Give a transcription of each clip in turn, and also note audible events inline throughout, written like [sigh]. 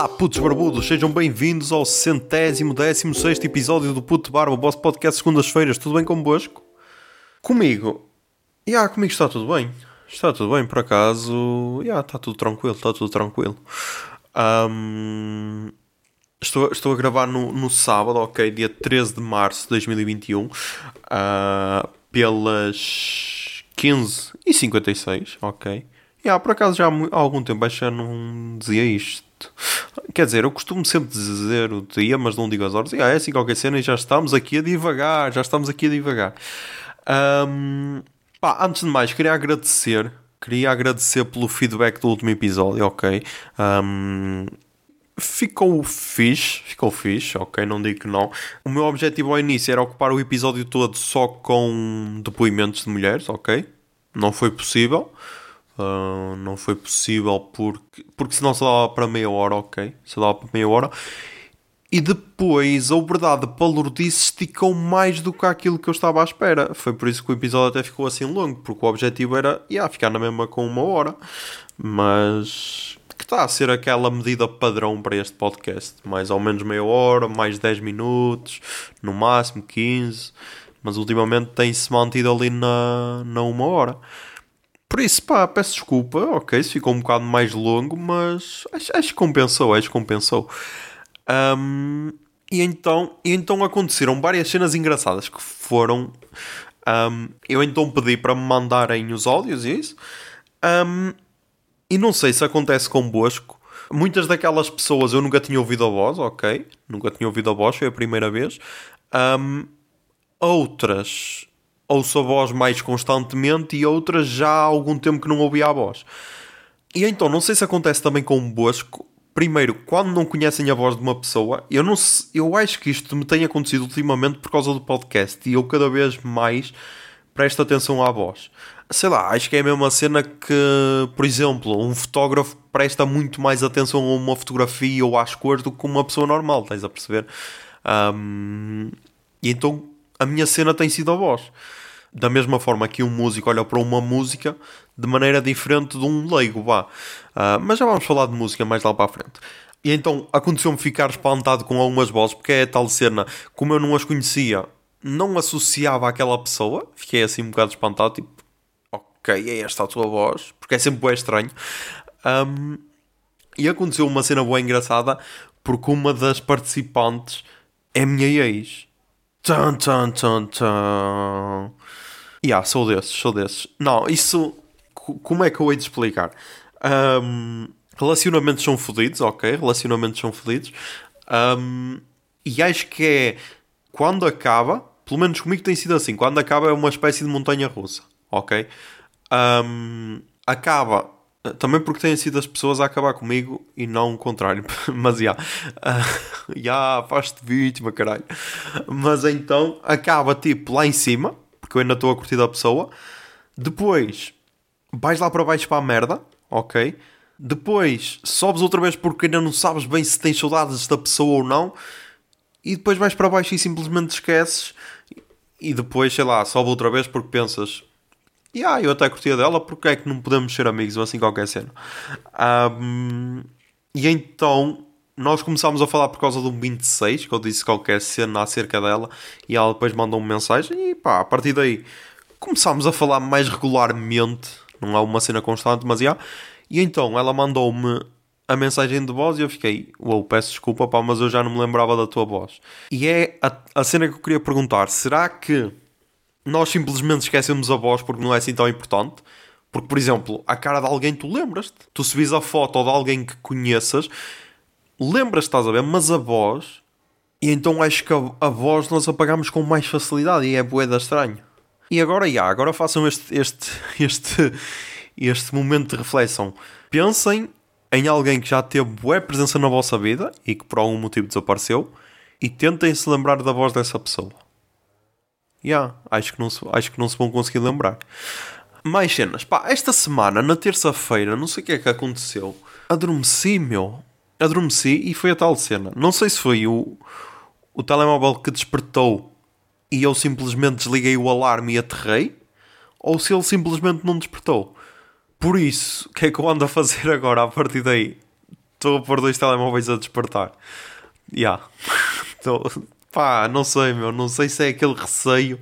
Olá, putos barbudos, sejam bem-vindos ao centésimo, décimo sexto episódio do Puto Barba, o vosso podcast segundas-feiras. Tudo bem convosco? Comigo? Ya, yeah, comigo está tudo bem. Está tudo bem, por acaso. Ya, yeah, está tudo tranquilo, está tudo tranquilo. Um, estou, estou a gravar no, no sábado, ok, dia 13 de março de 2021, uh, pelas 15h56, ok. Yeah, por acaso já há algum tempo já não dizia isto. Quer dizer, eu costumo sempre dizer o dia, mas não digo as horas. Yeah, é assim qualquer cena e já estamos aqui a divagar, já estamos aqui a divagar. Um, pá, antes de mais, queria agradecer. Queria agradecer pelo feedback do último episódio, ok? Um, ficou fixe, ficou fixe, ok, não digo que não. O meu objetivo ao início era ocupar o episódio todo só com depoimentos de mulheres, ok? Não foi possível. Uh, não foi possível porque, porque senão só dava para meia hora, ok? Só dava para meia hora. E depois a verdade palurdice esticou mais do que aquilo que eu estava à espera. Foi por isso que o episódio até ficou assim longo, porque o objetivo era yeah, ficar na mesma com uma hora. Mas que está a ser aquela medida padrão para este podcast. Mais ou menos meia hora, mais 10 minutos, no máximo 15. Mas ultimamente tem-se mantido ali na, na uma hora. Por isso, pá, peço desculpa, ok, se ficou um bocado mais longo, mas acho, acho que compensou, acho que compensou. Um, e, então, e então aconteceram várias cenas engraçadas que foram. Um, eu então pedi para me mandarem os áudios e isso. Um, e não sei se acontece convosco. Muitas daquelas pessoas eu nunca tinha ouvido a voz, ok? Nunca tinha ouvido a voz, foi a primeira vez. Um, outras ouço a voz mais constantemente e outras já há algum tempo que não ouvia a voz. E então, não sei se acontece também com o Bosco. Primeiro, quando não conhecem a voz de uma pessoa, eu, não, eu acho que isto me tem acontecido ultimamente por causa do podcast e eu cada vez mais presto atenção à voz. Sei lá, acho que é a mesma cena que, por exemplo, um fotógrafo presta muito mais atenção a uma fotografia ou às cores do que uma pessoa normal, estás a perceber? Um, e então a minha cena tem sido a voz da mesma forma que um músico olha para uma música de maneira diferente de um leigo, vá. Uh, mas já vamos falar de música mais lá para a frente. E então aconteceu-me ficar espantado com algumas vozes, porque é a tal cena, como eu não as conhecia, não associava àquela pessoa, fiquei assim um bocado espantado, tipo, ok, é esta a tua voz, porque é sempre bem estranho. Um, e aconteceu uma cena boa engraçada, porque uma das participantes é minha ex. Tum, tum, tum, tum. Yeah, sou desses, sou desses. Não, isso. Como é que eu hei de explicar? Um, relacionamentos são fodidos, ok? Relacionamentos são fodidos. Um, e acho que é. Quando acaba, pelo menos comigo tem sido assim, quando acaba é uma espécie de montanha russa, ok? Um, acaba também porque têm sido as pessoas a acabar comigo e não o contrário. [laughs] Mas já. Yeah. Uh, [laughs] yeah, faz-te vítima, caralho. Mas então acaba tipo lá em cima porque eu ainda estou a curtir a pessoa. Depois vais lá para baixo para a merda, ok? Depois sobes outra vez porque ainda não sabes bem se tens saudades da pessoa ou não. E depois vais para baixo e simplesmente esqueces. E depois, sei lá, sobe outra vez porque pensas. E ah, eu até curtia dela, porque é que não podemos ser amigos ou assim qualquer cena? Um, e então nós começámos a falar por causa do 26, que eu disse qualquer cena acerca dela, e ela depois mandou-me mensagem, e pá, a partir daí começámos a falar mais regularmente, não há uma cena constante, mas já. E então ela mandou-me a mensagem de voz e eu fiquei, uau, peço desculpa, pá, mas eu já não me lembrava da tua voz. E é a, a cena que eu queria perguntar: será que nós simplesmente esquecemos a voz porque não é assim tão importante? Porque, por exemplo, a cara de alguém tu lembras-te. Tu subis a foto de alguém que conheças lembras, estás a ver? Mas a voz. E então acho que a, a voz nós apagamos com mais facilidade e é boeda estranho. E agora, já, agora façam este, este, [laughs] este, este momento de reflexão. Pensem em alguém que já teve boa presença na vossa vida e que por algum motivo desapareceu e tentem se lembrar da voz dessa pessoa. Já, acho, que não se, acho que não se vão conseguir lembrar. Mais cenas. Pá, esta semana, na terça-feira, não sei o que é que aconteceu. Adormeci, meu adormeci e foi a tal cena. Não sei se foi o, o telemóvel que despertou e eu simplesmente desliguei o alarme e aterrei, ou se ele simplesmente não despertou. Por isso, o que é que eu ando a fazer agora a partir daí? Estou a pôr dois telemóveis a despertar. Ya. [laughs] Yeah. Pá, não sei, meu. Não sei se é aquele receio.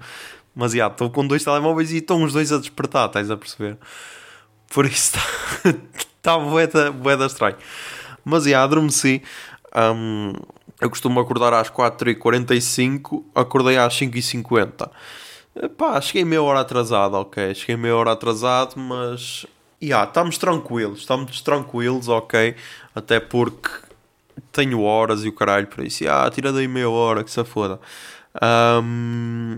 Mas já, yeah, estou com dois telemóveis e estão os dois a despertar, estás a perceber? Por isso está [laughs] tá boeda, boeda estranho. Mas já, adormeci. Um, eu costumo acordar às 4h45, acordei às 5h50. Pá, cheguei meia hora atrasado, ok. Cheguei meia hora atrasado, mas. Yeah, estamos tranquilos, estamos tranquilos, ok. Até porque tenho horas e o caralho para isso. Ah, tira daí meia hora, que se foda. Um,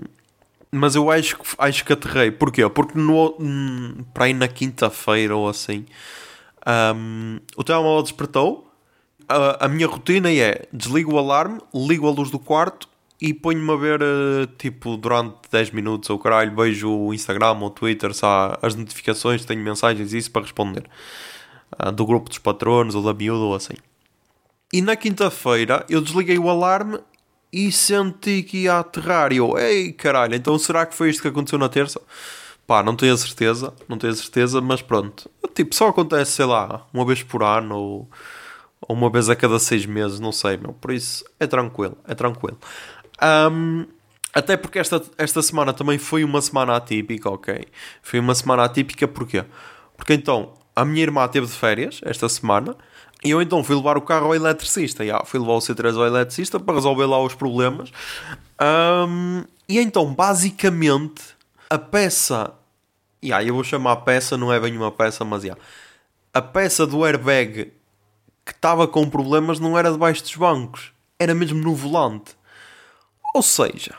mas eu acho, acho que aterrei. Porquê? Porque no, hum, para ir na quinta-feira ou assim, um, o telemóvel despertou. A, a minha rotina é desligo o alarme, ligo a luz do quarto e ponho-me a ver, eh, tipo, durante 10 minutos ou caralho, vejo o Instagram ou o Twitter, se as notificações, tenho mensagens e isso para responder. Uh, do grupo dos patronos ou da miúda ou assim. E na quinta-feira eu desliguei o alarme e senti que ia aterrar. E eu, ei caralho, então será que foi isto que aconteceu na terça? Pá, não tenho a certeza, não tenho a certeza, mas pronto. Tipo, só acontece, sei lá, uma vez por ano ou, ou uma vez a cada seis meses, não sei, meu. Por isso é tranquilo, é tranquilo. Um, até porque esta, esta semana também foi uma semana atípica, ok? Foi uma semana atípica porquê? Porque então a minha irmã teve de férias esta semana e eu então fui levar o carro ao eletricista. Yeah, fui levar o C3 ao eletricista para resolver lá os problemas. Um, e então, basicamente, a peça. Yeah, eu vou chamar a peça, não é bem uma peça, mas yeah, a peça do airbag que estava com problemas não era debaixo dos bancos, era mesmo no volante. Ou seja,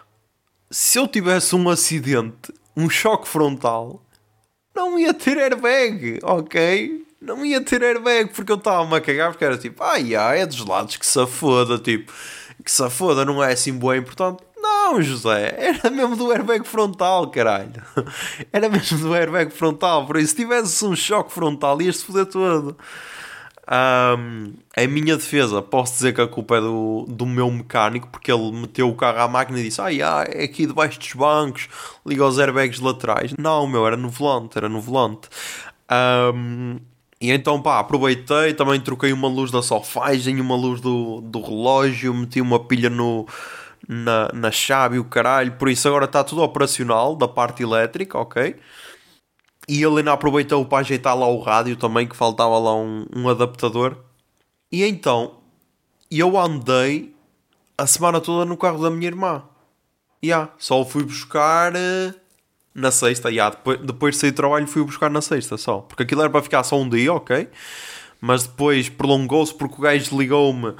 se eu tivesse um acidente, um choque frontal, não ia ter airbag, ok? não ia ter airbag porque eu estava-me a cagar porque era tipo, ai ai, é dos lados que se foda, tipo, que se foda, não é assim bem importante. Não, José, era mesmo do airbag frontal, caralho. Era mesmo do airbag frontal, por isso se tivesse um choque frontal ias-te foder todo. Um, a minha defesa, posso dizer que a culpa é do, do meu mecânico, porque ele meteu o carro à máquina e disse: Ai, ah, é aqui debaixo dos bancos, liga os airbags laterais. Não, meu, era no volante, era no volante. Um, e então, pá, aproveitei, também troquei uma luz da solfagem, uma luz do, do relógio, meti uma pilha no, na, na chave e o caralho. Por isso agora está tudo operacional da parte elétrica, ok? E ele ainda aproveitou para ajeitar lá o rádio também, que faltava lá um, um adaptador. E então, eu andei a semana toda no carro da minha irmã. E yeah, só o fui buscar... Uh na sexta, yeah, depois, depois de sair do trabalho fui buscar na sexta só. Porque aquilo era para ficar só um dia, ok? Mas depois prolongou-se porque o gajo ligou-me.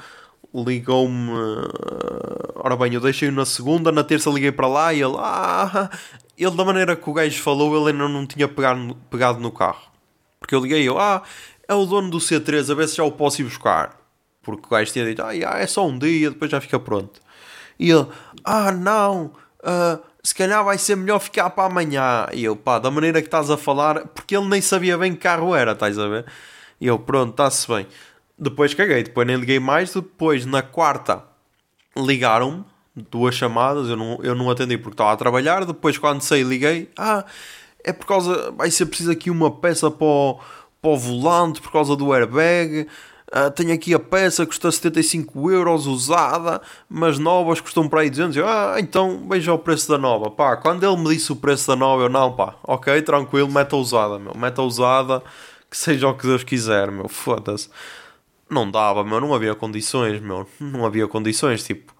Ligou-me. Uh, ora bem, eu deixei-o na segunda, na terça liguei para lá e ele. Ah, ele, da maneira que o gajo falou, ele ainda não tinha pegado, no carro. Porque eu liguei eu, ah, é o dono do C3, a ver se já o posso ir buscar. Porque o gajo tinha dito, ah, é só um dia, depois já fica pronto. E ele, ah, não, uh, se calhar vai ser melhor ficar para amanhã. E eu, pá, da maneira que estás a falar, porque ele nem sabia bem que carro era, estás a ver? E eu, pronto, está-se bem. Depois caguei, depois nem liguei mais. Depois, na quarta, ligaram-me, duas chamadas, eu não, eu não atendi porque estava a trabalhar. Depois, quando saí, liguei, ah, é por causa, vai ser preciso aqui uma peça para o, para o volante, por causa do airbag. Uh, tenho aqui a peça, custa 75 euros usada, mas novas custam para aí 200. Eu, ah, então veja o preço da nova. Pá, quando ele me disse o preço da nova, eu não, pá, ok, tranquilo, meta usada, meu, meta usada, que seja o que Deus quiser, meu, foda-se. Não dava, meu, não havia condições, meu, não havia condições, tipo,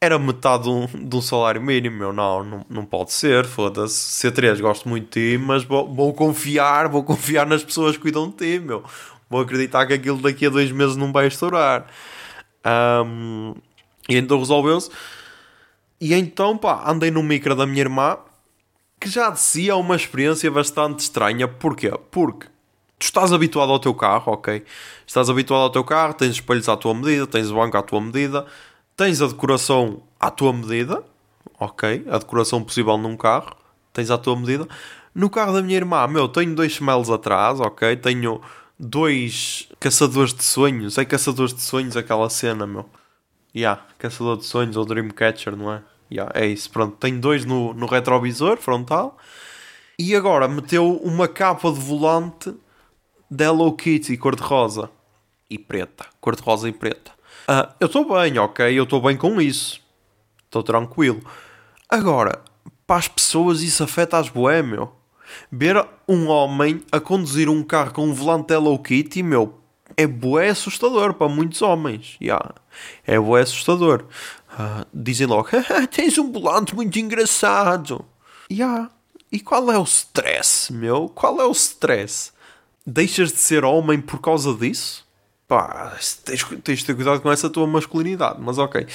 era metade de um, de um salário mínimo, meu, não, não, não pode ser, foda-se. C3, gosto muito de ti, mas vou, vou confiar, vou confiar nas pessoas que cuidam de ti, meu vou acreditar que aquilo daqui a dois meses não vai estourar. Um, e então resolveu-se. E então, pá, andei no micro da minha irmã, que já de si é uma experiência bastante estranha. Porquê? Porque tu estás habituado ao teu carro, ok? Estás habituado ao teu carro, tens espelhos à tua medida, tens o banco à tua medida, tens a decoração à tua medida, ok? A decoração possível num carro, tens à tua medida. No carro da minha irmã, meu, tenho dois chimelos atrás, ok? Tenho dois caçadores de sonhos. É caçadores de sonhos aquela cena, meu. Yeah, caçador de sonhos ou Dreamcatcher, não é? Yeah, é isso, pronto. Tem dois no, no retrovisor frontal. E agora meteu uma capa de volante da Hello Kitty cor-de-rosa. e preta. Cor-de-rosa e preta. Uh, eu estou bem, ok? Eu estou bem com isso. Estou tranquilo. Agora, para as pessoas isso afeta as boé, meu. Ver um homem a conduzir um carro com um volante Hello Kitty, meu, é bué assustador para muitos homens. Yeah. É bué assustador. Uh, dizem logo, [laughs] tens um volante muito engraçado. Yeah. E qual é o stress, meu? Qual é o stress? Deixas de ser homem por causa disso? Pá, tens, tens de ter cuidado com essa tua masculinidade, mas ok.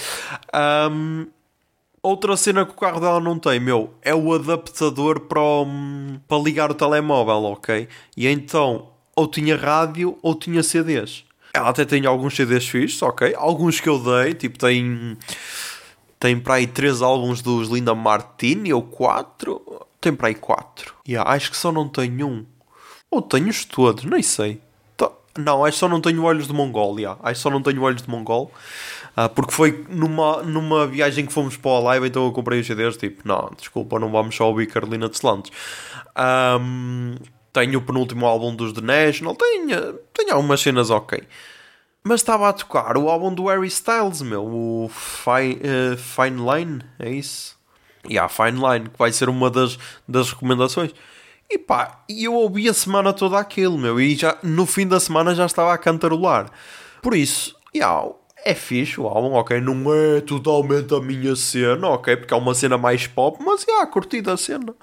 Um, outra cena que o carro dela não tem, meu, é o adaptador para, para ligar o telemóvel, ok? E então, ou tinha rádio ou tinha CDs. Ela até tem alguns CDs fixos, ok? Alguns que eu dei, tipo, tem. Tem para aí três álbuns dos Linda Martini ou quatro. Tem para aí quatro. Yeah, acho que só não tenho um. Ou tenho-os todos, nem sei. Não, acho só não tenho olhos de Mongol. Yeah. Acho só não tenho olhos de Mongol. Uh, porque foi numa, numa viagem que fomos para o live, então eu comprei os CDs. Tipo, não, desculpa, não vamos só ouvir Carolina de Slantes. Um, tenho o penúltimo álbum dos The National, tenho, tenho algumas cenas ok. Mas estava a tocar o álbum do Harry Styles, meu, o Fine, uh, Fine Line, é isso? E yeah, Fine Line, que vai ser uma das, das recomendações. E pá, eu ouvi a semana toda aquilo, meu, e já no fim da semana já estava a cantarolar. Por isso, yeah, é fixe o álbum, ok? Não é totalmente a minha cena, ok? Porque é uma cena mais pop, mas yeah, curti da cena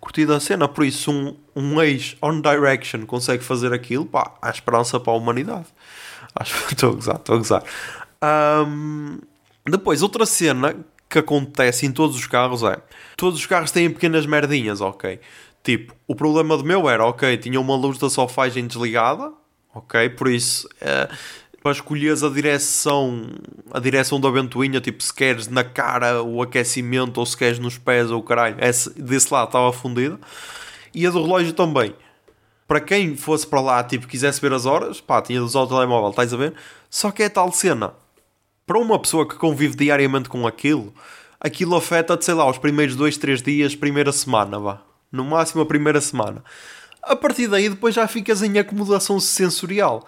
curtido a cena. Por isso, um, um ex On Direction consegue fazer aquilo, pá, há esperança para a humanidade. Acho que estou a gozar, estou a gozar. Um, depois, outra cena que acontece em todos os carros é: todos os carros têm pequenas merdinhas, ok? Tipo, o problema do meu era, ok, tinha uma luz da solfagem desligada, ok? Por isso, uh, para escolheres a direção, a direção da ventoinha, tipo se queres na cara o aquecimento ou se queres nos pés ou caralho, esse, desse lado estava fundida. E a do relógio também. Para quem fosse para lá, tipo, quisesse ver as horas, pá, tinha de usar o telemóvel, estás a ver? Só que é tal cena. Para uma pessoa que convive diariamente com aquilo, aquilo afeta-te, sei lá, os primeiros dois, três dias, primeira semana, vá. No máximo a primeira semana. A partir daí, depois já ficas em acomodação sensorial.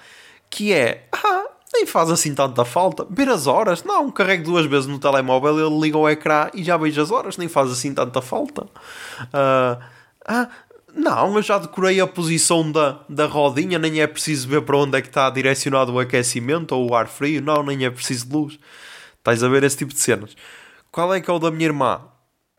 Que é, ah, nem faz assim tanta falta. Ver as horas? Não, carrego duas vezes no telemóvel, ele liga o ecrã e já vejo as horas, nem faz assim tanta falta. Uh, ah, não, eu já decorei a posição da, da rodinha, nem é preciso ver para onde é que está direcionado o aquecimento ou o ar frio, não, nem é preciso luz. Estás a ver esse tipo de cenas. Qual é que é o da minha irmã?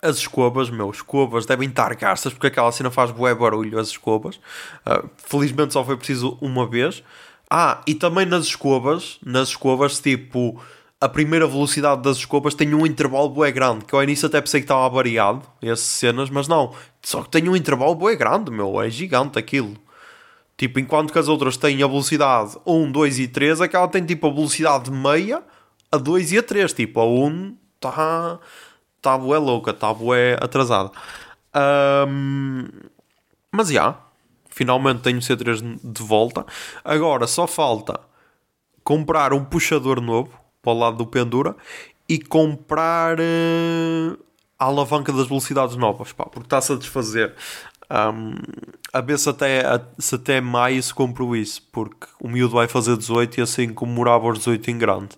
As escovas, meu, escovas devem estar gastas porque aquela cena faz bué barulho, as escovas. Uh, felizmente só foi preciso uma vez. Ah, e também nas escovas, nas escovas, tipo, a primeira velocidade das escovas tem um intervalo bué grande, que ao início até pensei que estava variado, essas cenas, mas não. Só que tem um intervalo bué grande, meu, é gigante aquilo. Tipo, enquanto que as outras têm a velocidade 1, 2 e 3, aquela tem tipo a velocidade meia, a 2 e a 3. Tipo, a 1 está tá bué louca, está bué atrasada. Um, mas já, yeah, Finalmente tenho o C3 de volta. Agora só falta comprar um puxador novo para o lado do pendura e comprar uh, a alavanca das velocidades novas, pá, porque está-se a desfazer. Um, a ver se até, se até maio se compro isso, porque o miúdo vai fazer 18 e assim comemorava os 18 em grande.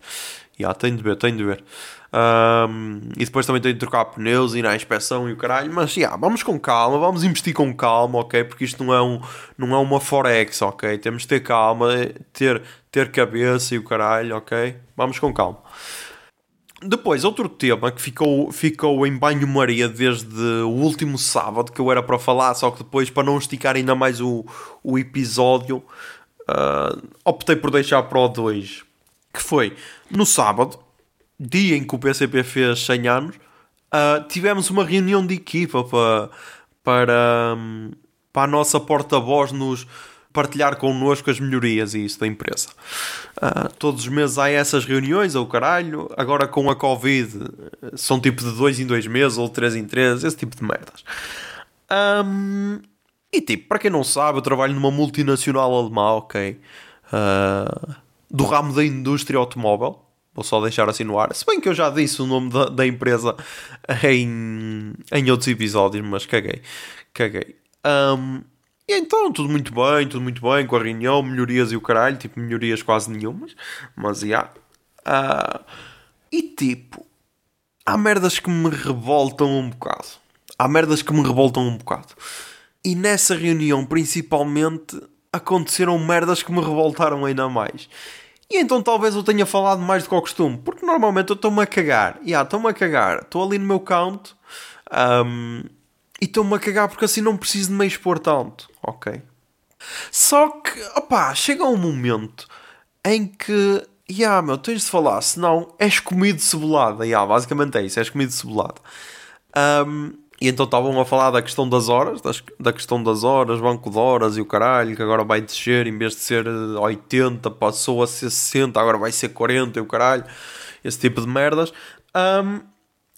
Já, yeah, tenho de ver, tenho de ver. Um, e depois também tenho de trocar pneus e ir à inspeção e o caralho. Mas yeah, vamos com calma, vamos investir com calma, ok? Porque isto não é, um, não é uma Forex, ok? Temos de ter calma, ter, ter cabeça e o caralho, ok? Vamos com calma. Depois, outro tema que ficou, ficou em banho-maria desde o último sábado, que eu era para falar, só que depois, para não esticar ainda mais o, o episódio, uh, optei por deixar para o 2. Que foi no sábado, dia em que o PCP fez 100 anos, uh, tivemos uma reunião de equipa para, para, um, para a nossa porta-voz nos partilhar connosco as melhorias e isso da empresa. Uh, todos os meses há essas reuniões, ou caralho. Agora com a Covid são tipo de dois em dois meses ou três em três, esse tipo de merdas. Um, e tipo, para quem não sabe, eu trabalho numa multinacional alemã, ok? Uh, do ramo da indústria automóvel. Vou só deixar assim no ar. Se bem que eu já disse o nome da, da empresa em, em outros episódios, mas caguei. Caguei. Um, E então, tudo muito bem, tudo muito bem, com a reunião, melhorias e o caralho, tipo, melhorias quase nenhumas, mas já. Uh, e tipo, há merdas que me revoltam um bocado. Há merdas que me revoltam um bocado. E nessa reunião, principalmente, aconteceram merdas que me revoltaram ainda mais. E então talvez eu tenha falado mais do que ao costume, porque normalmente eu estou-me a cagar. E yeah, estou-me a cagar. Estou ali no meu count um, e estou-me a cagar porque assim não preciso de me expor tanto. Ok. Só que, opá, chega um momento em que, yeah, meu, tens de falar, senão és comido cebolada. Yeah, basicamente é isso, és comido cebolada. Um, e então estavam a falar da questão das horas, das, da questão das horas, banco de horas e o caralho, que agora vai descer, em vez de ser 80, passou a ser 60, agora vai ser 40 e o caralho, esse tipo de merdas. Um,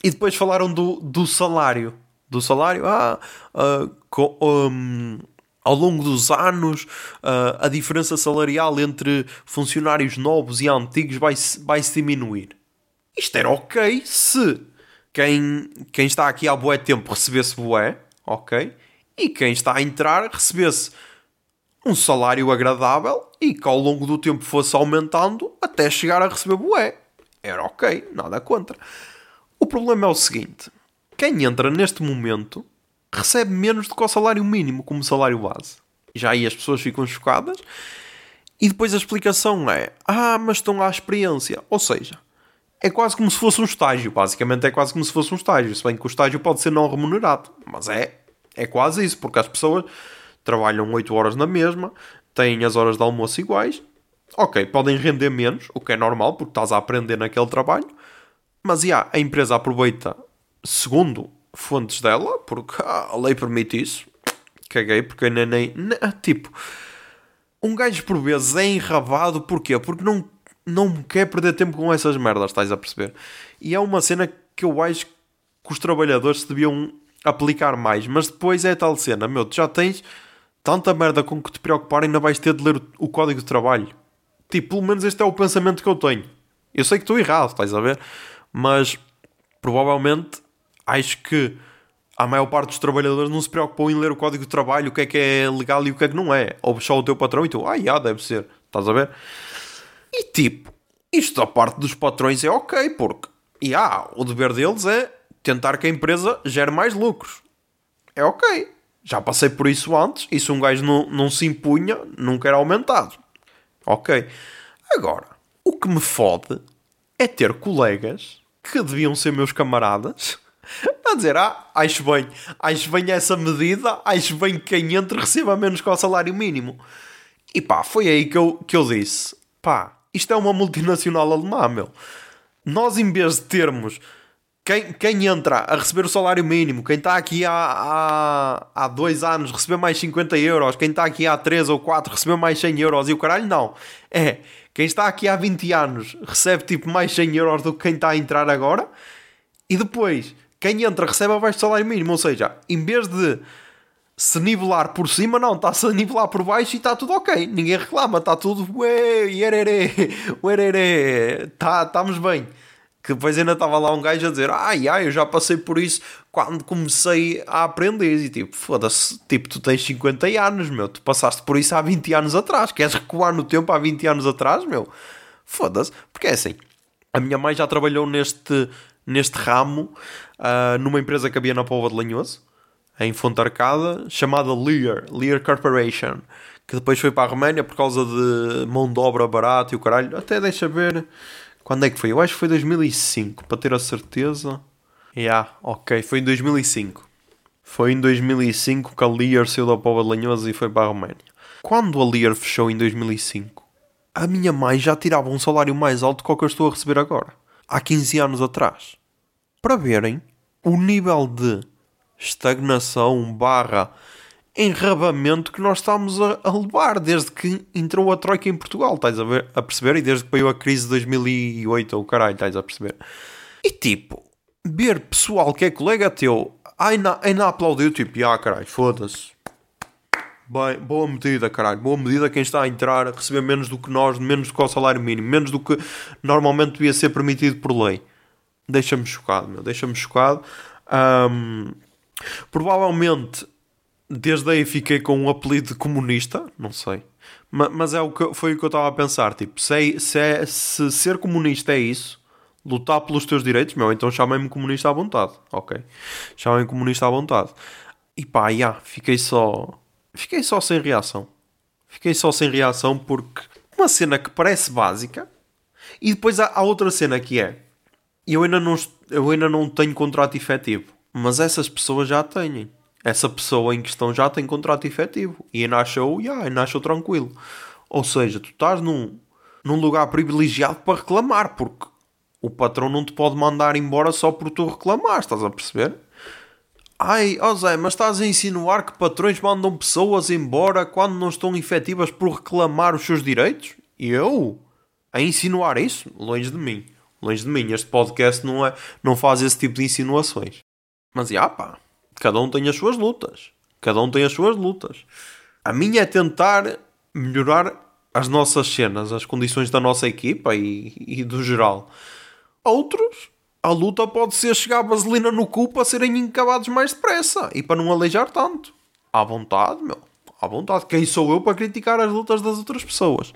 e depois falaram do, do salário. Do salário, ah, uh, com, um, ao longo dos anos, uh, a diferença salarial entre funcionários novos e antigos vai, vai se diminuir. Isto era ok se quem, quem está aqui há bué tempo recebesse bué, ok? E quem está a entrar recebesse um salário agradável e que ao longo do tempo fosse aumentando até chegar a receber bué. Era ok, nada contra. O problema é o seguinte: quem entra neste momento recebe menos do que o salário mínimo como salário base. Já aí as pessoas ficam chocadas. E depois a explicação é: ah, mas estão à experiência. Ou seja, é quase como se fosse um estágio. Basicamente é quase como se fosse um estágio. Se bem que o estágio pode ser não remunerado. Mas é, é quase isso, porque as pessoas trabalham 8 horas na mesma, têm as horas de almoço iguais. Ok, podem render menos, o que é normal, porque estás a aprender naquele trabalho. Mas já, a empresa aproveita, segundo fontes dela, porque a lei permite isso. Caguei, porque nem, nem. Tipo, um gajo por vezes é enrabado, porquê? Porque não não quer perder tempo com essas merdas, estás a perceber? E é uma cena que eu acho que os trabalhadores deviam aplicar mais, mas depois é tal cena, meu, tu já tens tanta merda com que te preocupar, ainda vais ter de ler o, código de trabalho. Tipo, pelo menos este é o pensamento que eu tenho. Eu sei que estou errado, estás a ver? Mas provavelmente acho que a maior parte dos trabalhadores não se preocupou em ler o código de trabalho, o que é que é legal e o que é que não é. Ou só o teu patrão e tu, ah, já, deve ser. Estás a ver? E tipo, isto da parte dos patrões é ok, porque e ah, o dever deles é tentar que a empresa gere mais lucros. É ok. Já passei por isso antes, e se um gajo não, não se impunha, nunca era aumentado. Ok. Agora, o que me fode é ter colegas que deviam ser meus camaradas [laughs] a dizer, ah, acho bem, acho bem essa medida, acho bem que quem entre receba menos que o salário mínimo. E pá, foi aí que eu, que eu disse, pá, isto é uma multinacional alemã, meu. Nós, em vez de termos quem, quem entra a receber o salário mínimo, quem está aqui há, há, há dois anos receber mais 50 euros, quem está aqui há 3 ou 4 receber mais 100 euros e o caralho, não. É, quem está aqui há 20 anos recebe tipo mais 100 euros do que quem está a entrar agora e depois quem entra recebe abaixo do salário mínimo. Ou seja, em vez de se nivelar por cima, não, está-se a nivelar por baixo e está tudo ok. Ninguém reclama, está tudo ué, iererê, uererê, tá, estamos bem. Que depois ainda estava lá um gajo a dizer: Ai, ai, eu já passei por isso quando comecei a aprender. E tipo, foda-se, tipo, tu tens 50 anos, meu, tu passaste por isso há 20 anos atrás. Queres recuar no tempo há 20 anos atrás, meu? Foda-se, porque é assim. A minha mãe já trabalhou neste, neste ramo uh, numa empresa que havia na Pova de Lanhoso em Fonte Arcada, chamada Lear, Lear Corporation, que depois foi para a Roménia por causa de mão de obra barata e o caralho. Até deixa ver quando é que foi. Eu acho que foi 2005, para ter a certeza. Yeah, ok, foi em 2005. Foi em 2005 que a Lear saiu da Pova de Lanhoso e foi para a Roménia. Quando a Lear fechou em 2005, a minha mãe já tirava um salário mais alto que o que eu estou a receber agora. Há 15 anos atrás. Para verem o nível de estagnação barra enrabamento que nós estamos a, a, levar desde que entrou a Troika em Portugal, estás a, ver, a perceber? E desde que veio a crise de 2008, ou caralho, estás a perceber? E tipo, ver pessoal que é colega teu ainda, ainda aplaudiu, tipo, ah caralho, foda-se. Bem, boa medida, caralho. Boa medida quem está a entrar a receber menos do que nós, menos do que o salário mínimo, menos do que normalmente devia ser permitido por lei. Deixa-me chocado, meu. Deixa-me chocado. Um, Provavelmente desde aí fiquei com um apelido de comunista, não sei. Mas, mas é o que, foi o que eu estava a pensar. Tipo, se, é, se, é, se ser comunista é isso, lutar pelos teus direitos, meu, então chamem-me comunista à vontade, ok? Chamem-me comunista à vontade. E pá, yeah, fiquei só. Fiquei só sem reação. Fiquei só sem reação porque uma cena que parece básica e depois há, há outra cena que é. Eu ainda, não, eu ainda não tenho contrato efetivo, mas essas pessoas já têm. Essa pessoa em questão já tem contrato efetivo e ainda achou, yeah, ainda achou tranquilo. Ou seja, tu estás num, num lugar privilegiado para reclamar, porque o patrão não te pode mandar embora só por tu reclamar, estás a perceber? Ai, ó oh Zé, mas estás a insinuar que patrões mandam pessoas embora quando não estão efetivas por reclamar os seus direitos? Eu? A insinuar isso? Longe de mim. Longe de mim. Este podcast não, é, não faz esse tipo de insinuações. Mas, já pá, cada um tem as suas lutas. Cada um tem as suas lutas. A minha é tentar melhorar as nossas cenas, as condições da nossa equipa e, e do geral. Outros a luta pode ser chegar a vaselina no cu para serem encabados mais depressa e para não aleijar tanto. À vontade, meu. À vontade. Quem sou eu para criticar as lutas das outras pessoas?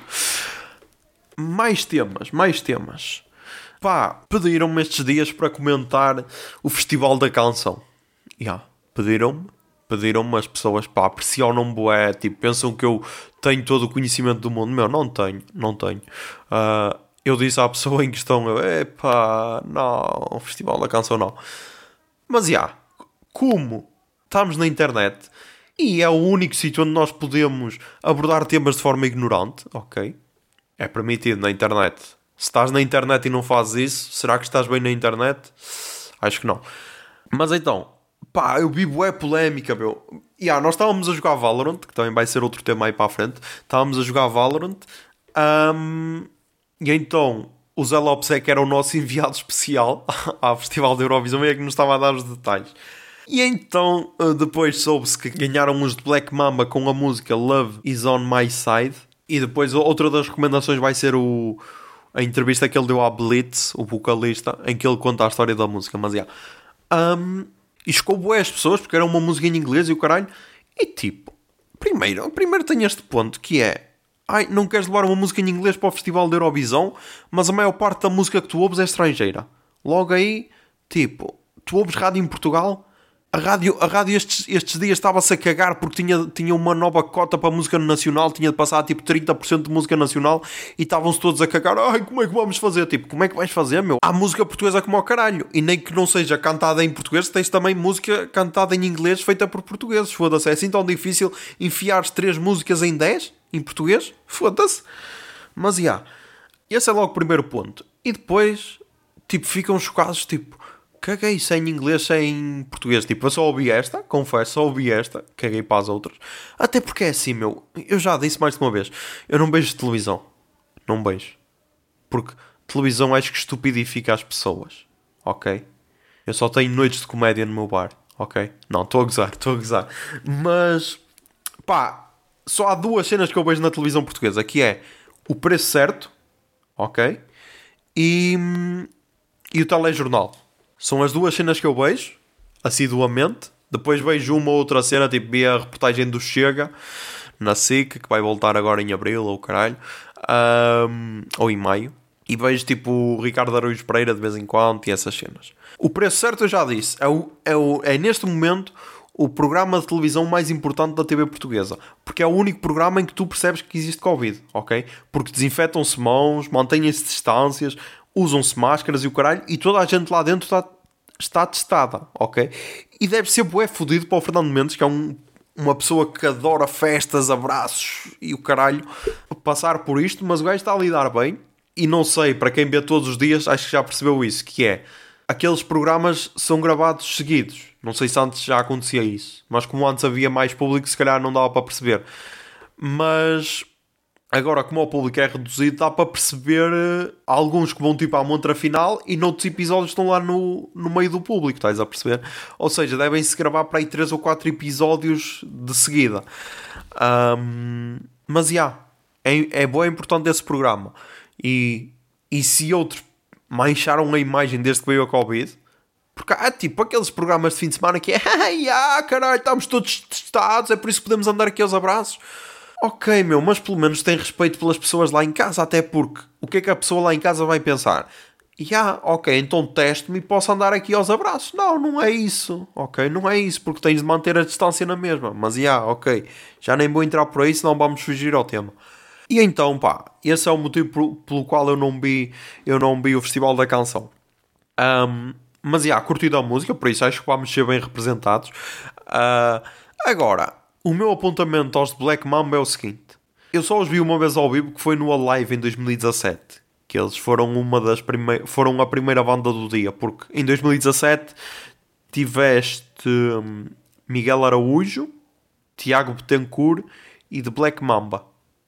Mais temas, mais temas. Pá, pediram-me estes dias para comentar o Festival da Canção. Já, yeah, pediram-me. Pediram-me as pessoas, pá, pressionam-me bué, tipo, pensam que eu tenho todo o conhecimento do mundo. Meu, não tenho, não tenho. Uh, eu disse à pessoa em questão, epá, não, o Festival da Canção não. Mas, já, yeah, como estamos na internet e é o único sítio onde nós podemos abordar temas de forma ignorante, ok? É permitido na internet. Se estás na internet e não fazes isso, será que estás bem na internet? Acho que não. Mas então, pá, eu vivo é polémica, meu. Yeah, nós estávamos a jogar Valorant, que também vai ser outro tema aí para a frente. Estávamos a jogar Valorant. Um, e então o Zé Lopes é que era o nosso [laughs] enviado especial [laughs] ao Festival da Eurovisão e é que nos estava a dar os detalhes. E então eh, depois soube-se que ganharam os de Black Mamba com a música Love Is On My Side. E depois outra das recomendações vai ser o, a entrevista que ele deu à Blitz, o vocalista, em que ele conta a história da música. Mas, yeah. Um, e chocou boé as pessoas, porque era uma música em inglês e o caralho. E tipo, primeiro, primeiro tem este ponto que é Ai, não queres levar uma música em inglês para o Festival da Eurovisão, mas a maior parte da música que tu ouves é estrangeira. Logo aí, tipo, tu ouves rádio em Portugal, a rádio, a rádio estes, estes dias estava-se a cagar porque tinha, tinha uma nova cota para música nacional, tinha de passar tipo 30% de música nacional e estavam-se todos a cagar. Ai, como é que vamos fazer? Tipo, como é que vais fazer, meu? Há música portuguesa como ao caralho. E nem que não seja cantada em português, tens também música cantada em inglês feita por portugueses. Foda-se, é assim tão difícil enfiar três músicas em 10? em português, foda-se. Mas, já, yeah, esse é logo o primeiro ponto. E depois, tipo, ficam chocados, tipo, caguei isso é em inglês, se é em português. Tipo, eu só ouvi esta, confesso, só ouvi esta, caguei para as outras. Até porque é assim, meu, eu já disse mais de uma vez, eu não beijo televisão. Não beijo. Porque televisão acho que estupidifica as pessoas, ok? Eu só tenho noites de comédia no meu bar, ok? Não, estou a gozar, estou a gozar. Mas, pá, só há duas cenas que eu vejo na televisão portuguesa, que é o preço certo, ok? E, e o telejornal. São as duas cenas que eu vejo, assiduamente. Depois vejo uma ou outra cena, tipo vi a reportagem do Chega, na SIC, que vai voltar agora em Abril, ou caralho, um, ou em Maio. E vejo tipo o Ricardo Araújo Pereira de vez em quando e essas cenas. O preço certo eu já disse, é, o, é, o, é neste momento o programa de televisão mais importante da TV portuguesa. Porque é o único programa em que tu percebes que existe Covid, ok? Porque desinfetam-se mãos, mantêm-se distâncias, usam-se máscaras e o caralho, e toda a gente lá dentro está, está testada, ok? E deve ser bué fodido para o Fernando Mendes, que é um, uma pessoa que adora festas, abraços e o caralho, passar por isto, mas o gajo está a lidar bem. E não sei, para quem vê todos os dias, acho que já percebeu isso, que é aqueles programas são gravados seguidos. Não sei se antes já acontecia isso, mas como antes havia mais público, se calhar não dava para perceber. Mas agora, como o público é reduzido, dá para perceber uh, alguns que vão tipo à montra final e noutros episódios estão lá no, no meio do público, estás a perceber? Ou seja, devem-se gravar para aí 3 ou 4 episódios de seguida. Um, mas já, yeah, é, é bom, é importante esse programa. E, e se outros mancharam a imagem desde que veio a Covid, Porque há tipo aqueles programas de fim de semana que é [laughs] ah, caralho, estamos todos testados, é por isso que podemos andar aqui aos abraços. Ok, meu, mas pelo menos tem respeito pelas pessoas lá em casa, até porque o que é que a pessoa lá em casa vai pensar? E ah, ok, então teste-me e posso andar aqui aos abraços. Não, não é isso. Ok, não é isso, porque tens de manter a distância na mesma. Mas já, yeah, ok, já nem vou entrar por aí, senão vamos fugir ao tema. E então, pá, esse é o motivo pelo qual eu não vi, eu não vi o Festival da Canção. Um, mas, já, yeah, curtido a música, por isso acho que vamos ser bem representados. Uh, agora, o meu apontamento aos Black Mamba é o seguinte. Eu só os vi uma vez ao vivo, que foi no Alive em 2017. Que eles foram uma das primeiras... Foram a primeira banda do dia. Porque em 2017 tiveste hum, Miguel Araújo, Tiago Betancourt e The Black Mamba.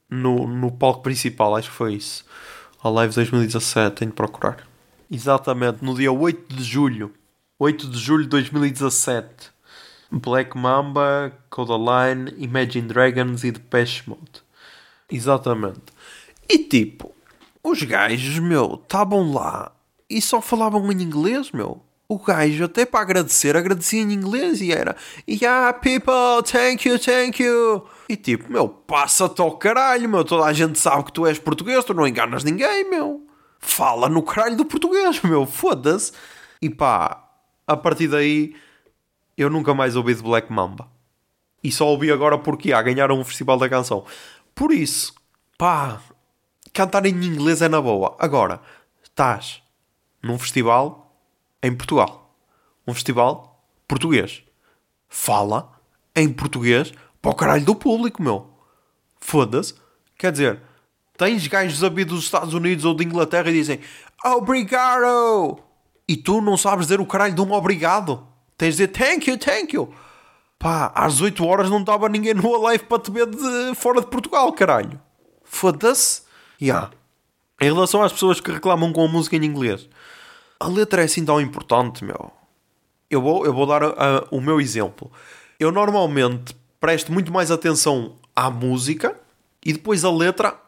No, no palco principal, acho que foi isso. Alive 2017, tenho de procurar. Exatamente, no dia 8 de julho. 8 de julho de 2017 Black Mamba, Codaline, Imagine Dragons e Depeche Mode. Exatamente. E tipo, os gajos, meu, estavam lá e só falavam em inglês, meu. O gajo, até para agradecer, agradecia em inglês e era Yeah, people, thank you, thank you. E tipo, meu, passa-te ao caralho, meu. Toda a gente sabe que tu és português, tu não enganas ninguém, meu. Fala no caralho do português, meu. Foda-se. E pá, a partir daí eu nunca mais ouvi de Black Mamba. E só ouvi agora porque ah, ganharam um festival da canção. Por isso, pá, cantar em inglês é na boa. Agora, estás num festival em Portugal. Um festival português. Fala em português para o caralho do público, meu. Foda-se. Quer dizer, tens gajos a vir dos Estados Unidos ou de Inglaterra e dizem Obrigado! E tu não sabes dizer o caralho de um obrigado. Tens de dizer thank you, thank you. Pá, às 8 horas não estava ninguém no live para te ver de fora de Portugal, caralho. Foda-se. Yeah. Em relação às pessoas que reclamam com a música em inglês, a letra é assim tão importante, meu. Eu vou, eu vou dar o meu exemplo. Eu normalmente presto muito mais atenção à música e depois a letra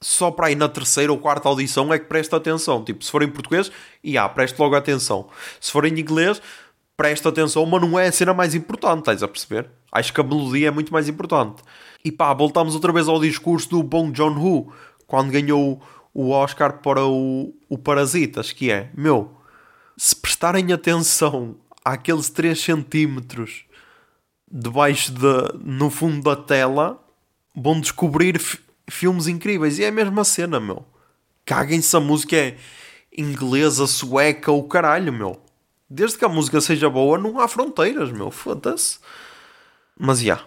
só para aí na terceira ou quarta audição é que presto atenção. Tipo, se for em português, e yeah, presto logo atenção. Se for em inglês, presta atenção, mas não é a cena mais importante, estás a perceber? Acho que a melodia é muito mais importante. E pá, voltamos outra vez ao discurso do Bong Joon-ho, quando ganhou o Oscar para o, o Parasitas, que é, meu, se prestarem atenção àqueles 3 centímetros debaixo de, no fundo da tela, vão descobrir filmes incríveis. E é a mesma cena, meu. Caguem-se a música é inglesa, sueca, o caralho, meu. Desde que a música seja boa, não há fronteiras, meu. Foda-se. Mas já. Yeah.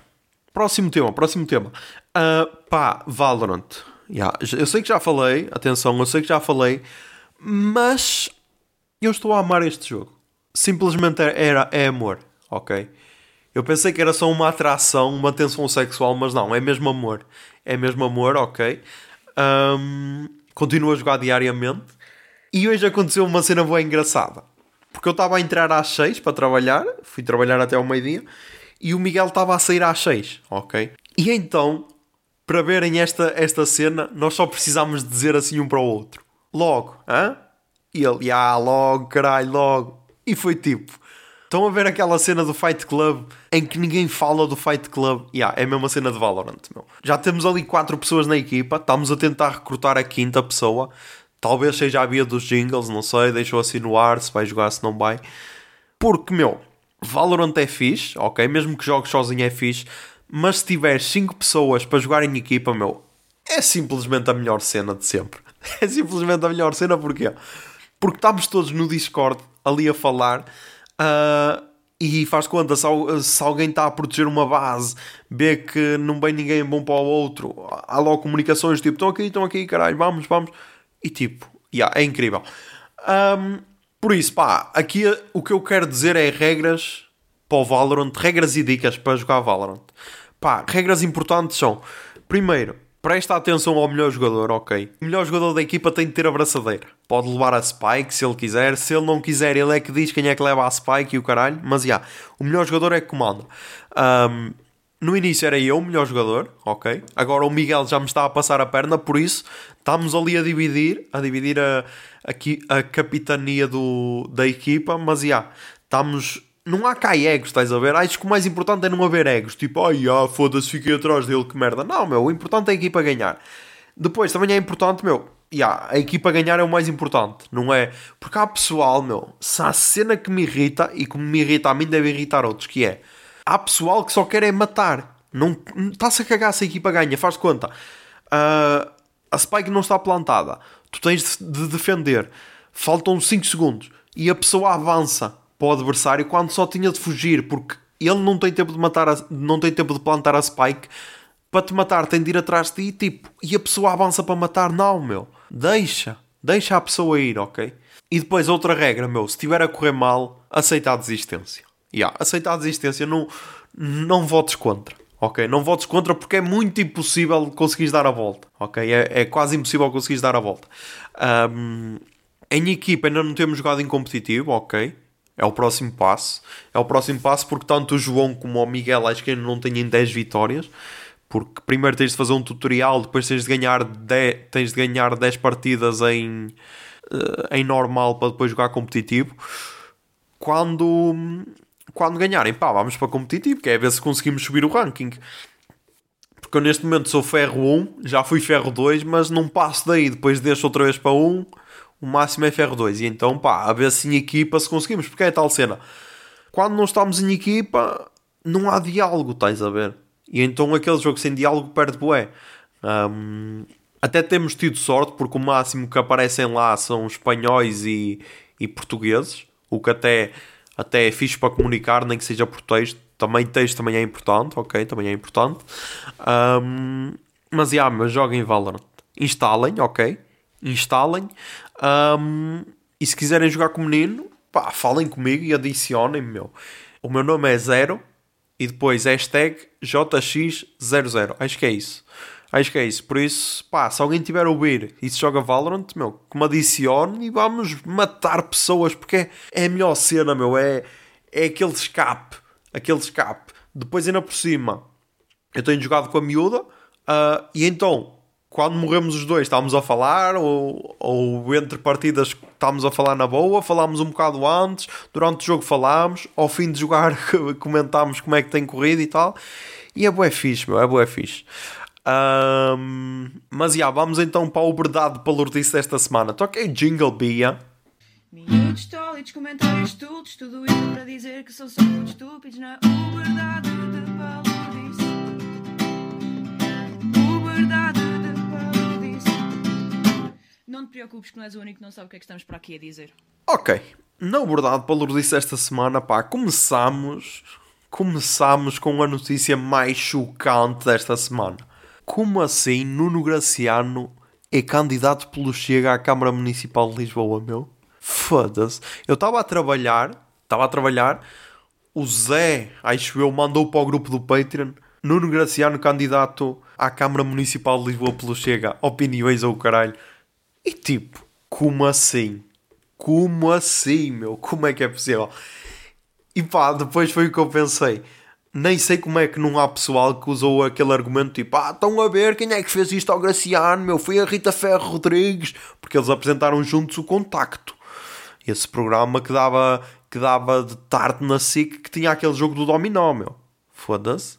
Próximo tema, próximo tema. Uh, pá, Valorant. Yeah. Eu sei que já falei, atenção, eu sei que já falei, mas eu estou a amar este jogo. Simplesmente era, é amor, ok? Eu pensei que era só uma atração, uma tensão sexual, mas não, é mesmo amor. É mesmo amor, ok? Um, continuo a jogar diariamente. E hoje aconteceu uma cena boa engraçada. Porque eu estava a entrar às 6 para trabalhar, fui trabalhar até ao meio-dia, e o Miguel estava a sair às 6, ok? E então, para verem esta, esta cena, nós só precisámos dizer assim um para o outro. Logo, hã? E ele, ah, logo, caralho, logo. E foi tipo, estão a ver aquela cena do Fight Club em que ninguém fala do Fight Club? Yeah, é a mesma cena de Valorant, meu. Já temos ali quatro pessoas na equipa, estamos a tentar recrutar a quinta pessoa. Talvez seja a via dos jingles, não sei, deixou assim no ar, se vai jogar, se não vai. Porque, meu, Valorant é fixe, ok? Mesmo que jogues sozinho é fixe, mas se tiveres 5 pessoas para jogar em equipa, meu, é simplesmente a melhor cena de sempre. [laughs] É simplesmente a melhor cena, porquê? Porque estamos todos no Discord ali a falar uh, e faz conta, se, se alguém está a proteger uma base, vê que não vem ninguém bom para o outro, há logo comunicações tipo: estão aqui, estão aqui, caralho, vamos, vamos e tipo, yeah, é incrível. Um, por isso, pá, aqui o que eu quero dizer é regras para o Valorant, regras e dicas para jogar Valorant. Pá, regras importantes são: primeiro, presta atenção ao melhor jogador, ok? O melhor jogador da equipa tem de ter a braçadeira. Pode levar a Spike se ele quiser, se ele não quiser, ele é que diz quem é que leva a Spike e o caralho. Mas já, yeah, o melhor jogador é que comanda. Um, no início era eu o melhor jogador, ok? Agora o Miguel já me está a passar a perna, por isso estamos ali a dividir, a dividir a, a, a capitania do, da equipa, mas já, estamos. Não há cá egos, estás a ver? Acho que o mais importante é não haver egos. Tipo, ai, ah, foda-se, fiquei atrás dele, que merda. Não, meu, o importante é a equipa ganhar. Depois também é importante, meu, yeah, a equipa ganhar é o mais importante, não é? Porque há pessoal, meu, se há cena que me irrita e como me irrita a mim, deve irritar outros, que é há pessoal que só quer é matar. Não está-se a cagar se a equipa ganha, faz conta. Uh, a spike não está plantada, tu tens de defender, faltam 5 segundos e a pessoa avança para o adversário quando só tinha de fugir, porque ele não tem tempo de matar, a, não tem tempo de plantar a spike para te matar, tem de ir atrás de ti, tipo, e a pessoa avança para matar, não, meu. Deixa, deixa a pessoa ir, ok? E depois outra regra, meu, se estiver a correr mal, aceita a desistência. Yeah, aceita a desistência, não, não votes contra, ok? Não votes contra porque é muito impossível conseguires dar a volta, ok? É, é quase impossível conseguires dar a volta. Um, em equipa ainda não temos jogado em competitivo, ok? É o próximo passo. É o próximo passo porque tanto o João como o Miguel acho que ainda não têm 10 vitórias porque primeiro tens de fazer um tutorial, depois tens de ganhar 10, tens de ganhar 10 partidas em, eh, em normal para depois jogar competitivo. Quando, quando ganharem, pá, vamos para competitivo, que é ver se conseguimos subir o ranking. Porque eu neste momento sou ferro 1, já fui ferro 2, mas não passo daí, depois deixo outra vez para 1, o máximo é ferro 2. E então, pá, a ver se em equipa se conseguimos, porque é tal cena. Quando não estamos em equipa, não há diálogo, estás a ver? E então aquele jogo sem diálogo perde bué. Um, até temos tido sorte, porque o máximo que aparecem lá são espanhóis e, e portugueses, o que até, até é fixe para comunicar, nem que seja por texto. Também texto também é importante, ok? Também é importante. Um, mas, yeah, mas joguem Valorant. Instalem, ok? Instalem. Um, e se quiserem jogar com o menino, pá, falem comigo e adicionem, meu. O meu nome é Zero e depois hashtag JX00. Acho que é isso. Acho que é isso. Por isso, pá, se alguém tiver a ouvir e se joga Valorant, meu, que me adicione e vamos matar pessoas, porque é, é a melhor cena, meu. É, é aquele escape. Aquele escape. Depois, ainda por cima, eu tenho jogado com a miúda uh, e então quando morremos os dois estávamos a falar, ou, ou entre partidas estávamos a falar na boa, falámos um bocado antes, durante o jogo falámos, ao fim de jogar [laughs] comentámos como é que tem corrido e tal. E é bué fixe, meu, é bué fixe. Um, mas já, yeah, vamos então para o verdade palurdice desta semana. Toquei Jingle Bia. Minutos, tólitos, comentários, tudo, tudo isso para dizer que são só muito estúpidos na verdade de palurdice. O verdade não te preocupes que não és o único que não sabe o que é que estamos para aqui a dizer. Ok. Na verdade, para o esta semana, pá, começamos... Começamos com a notícia mais chocante desta semana. Como assim Nuno Graciano é candidato pelo Chega à Câmara Municipal de Lisboa, meu? Foda-se. Eu estava a trabalhar, estava a trabalhar, o Zé, acho eu, mandou para o grupo do Patreon Nuno Graciano, candidato à Câmara Municipal de Lisboa pelo Chega. Opiniões ou caralho. E tipo, como assim? Como assim, meu? Como é que é possível? E pá, depois foi o que eu pensei. Nem sei como é que não há pessoal que usou aquele argumento tipo, ah, estão a ver quem é que fez isto ao Graciano, meu, foi a Rita Ferro Rodrigues, porque eles apresentaram juntos o Contacto. Esse programa que dava, que dava de tarde na SIC que tinha aquele jogo do dominó, meu. Foda-se.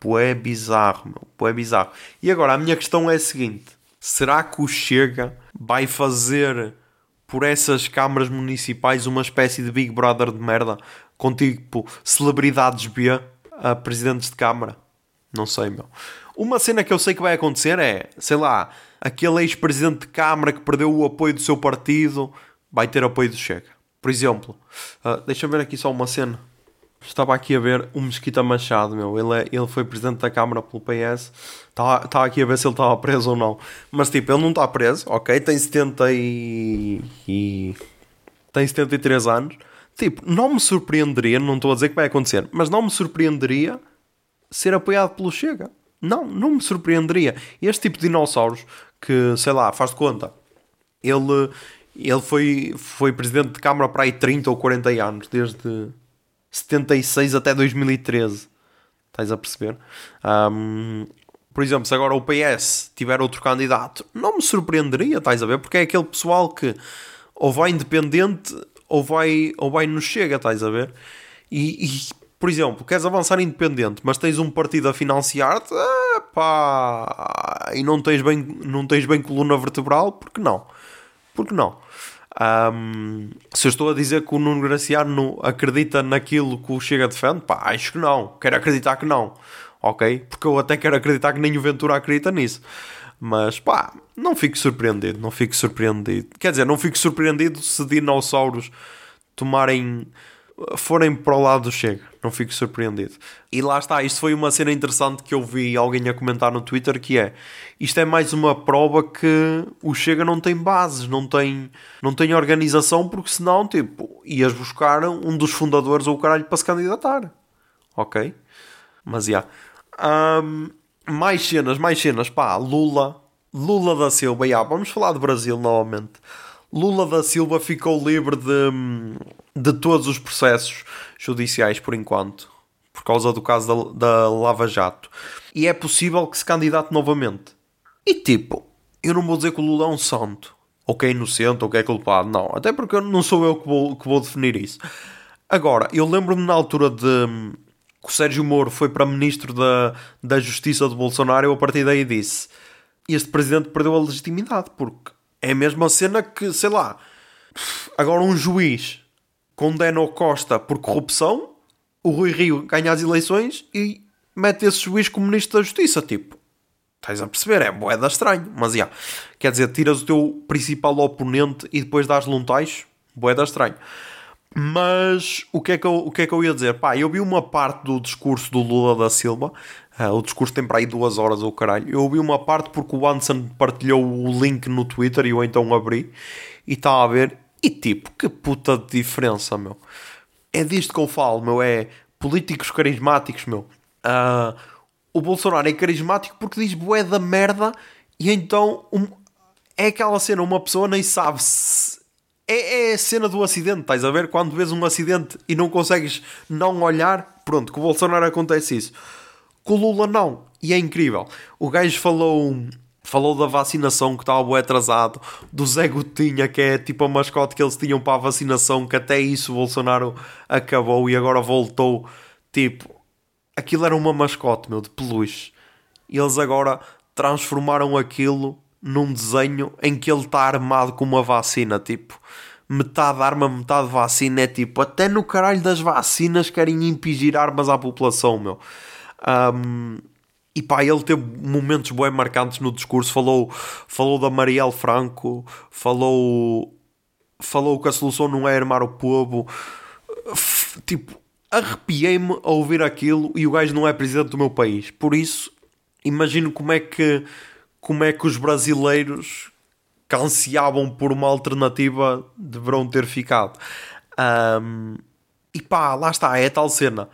Pô, é bizarro, meu. Pô, é bizarro. E agora, a minha questão é a seguinte. Será que o Chega vai fazer por essas câmaras municipais uma espécie de Big Brother de merda com tipo celebridades B a presidentes de câmara? Não sei, meu. Uma cena que eu sei que vai acontecer é, sei lá, aquele ex-presidente de Câmara que perdeu o apoio do seu partido vai ter apoio do Chega. Por exemplo, uh, deixa-me ver aqui só uma cena. Estava aqui a ver o Mesquita Machado, meu. Ele, é, ele foi presidente da Câmara pelo PS. Estava, estava aqui a ver se ele estava preso ou não. Mas tipo, ele não está preso, ok? Tem 70 e... e... Tem 73 anos. Tipo, não me surpreenderia, não estou a dizer que vai acontecer, mas não me surpreenderia ser apoiado pelo Chega. Não, não me surpreenderia. Este tipo de dinossauros que, sei lá, faz de conta. Ele, ele foi, foi presidente de Câmara para aí 30 ou 40 anos, desde 76 até 2013. Estás a perceber? Um, por exemplo, se agora o PS tiver outro candidato, não me surpreenderia, estás a ver? Porque é aquele pessoal que ou vai independente ou vai, ou vai no Chega, estás a ver? E, e, por exemplo, queres avançar independente, mas tens um partido a financiar-te, ah, pá, e não tens, bem, não tens bem coluna vertebral, porque não? Porque não? Um, se eu estou a dizer que o Nuno Graciano acredita naquilo que o Chega defende, pá, acho que não. Quero acreditar que não. Ok? Porque eu até quero acreditar que nem o Ventura acredita nisso. Mas pá, não fico surpreendido. Não fico surpreendido. Quer dizer, não fico surpreendido se dinossauros tomarem forem para o lado do Chega. Não fico surpreendido. E lá está, isto foi uma cena interessante que eu vi alguém a comentar no Twitter que é isto é mais uma prova que o Chega não tem bases, não tem, não tem organização, porque senão, tipo, ias buscar um dos fundadores ou o caralho para se candidatar. Ok? Mas, já. Yeah. Um, mais cenas, mais cenas. Pá, Lula. Lula da Silva. Yeah, vamos falar de Brasil novamente. Lula da Silva ficou livre de, de todos os processos judiciais por enquanto, por causa do caso da, da Lava Jato. E é possível que se candidate novamente. E tipo, eu não vou dizer que o Lula é um santo, ou que é inocente, ou que é culpado, não. Até porque não sou eu que vou, que vou definir isso. Agora, eu lembro-me na altura de que o Sérgio Moro foi para ministro da, da Justiça de Bolsonaro, eu a partir daí disse: Este presidente perdeu a legitimidade, porque é a mesma cena que, sei lá, agora um juiz condena o Costa por corrupção, o Rui Rio ganha as eleições e mete esse juiz como ministro da Justiça. Tipo, estás a perceber? É boeda estranho. Mas, yeah, quer dizer, tiras o teu principal oponente e depois dás-lhe um taixo. Boeda estranho. Mas o que, é que eu, o que é que eu ia dizer? Pá, eu vi uma parte do discurso do Lula da Silva Uh, o discurso tem para aí duas horas ou caralho. Eu ouvi uma parte porque o Anderson partilhou o link no Twitter e eu então abri e estava a ver. E tipo, que puta de diferença, meu. É disto que eu falo, meu. É políticos carismáticos, meu. Uh, o Bolsonaro é carismático porque diz bué da merda e então um, é aquela cena, uma pessoa nem sabe se. É, é a cena do acidente, estás a ver? Quando vês um acidente e não consegues não olhar, pronto, com o Bolsonaro acontece isso com o Lula não. E é incrível. O gajo falou falou da vacinação que estava atrasado, do Zé Gotinha, que é tipo a mascote que eles tinham para a vacinação, que até isso o Bolsonaro acabou e agora voltou. Tipo, aquilo era uma mascote, meu, de peluche. E eles agora transformaram aquilo num desenho em que ele está armado com uma vacina, tipo, metade arma, metade vacina. É tipo, até no caralho das vacinas querem impingir armas à população, meu. Um, e pá, ele teve momentos bem marcantes no discurso. Falou, falou da Marielle Franco, falou, falou que a solução não é armar o povo. Tipo, arrepiei-me a ouvir aquilo e o gajo não é presidente do meu país. Por isso, imagino como é que, como é que os brasileiros que ansiavam por uma alternativa deverão ter ficado. Um, e pá, lá está, é tal cena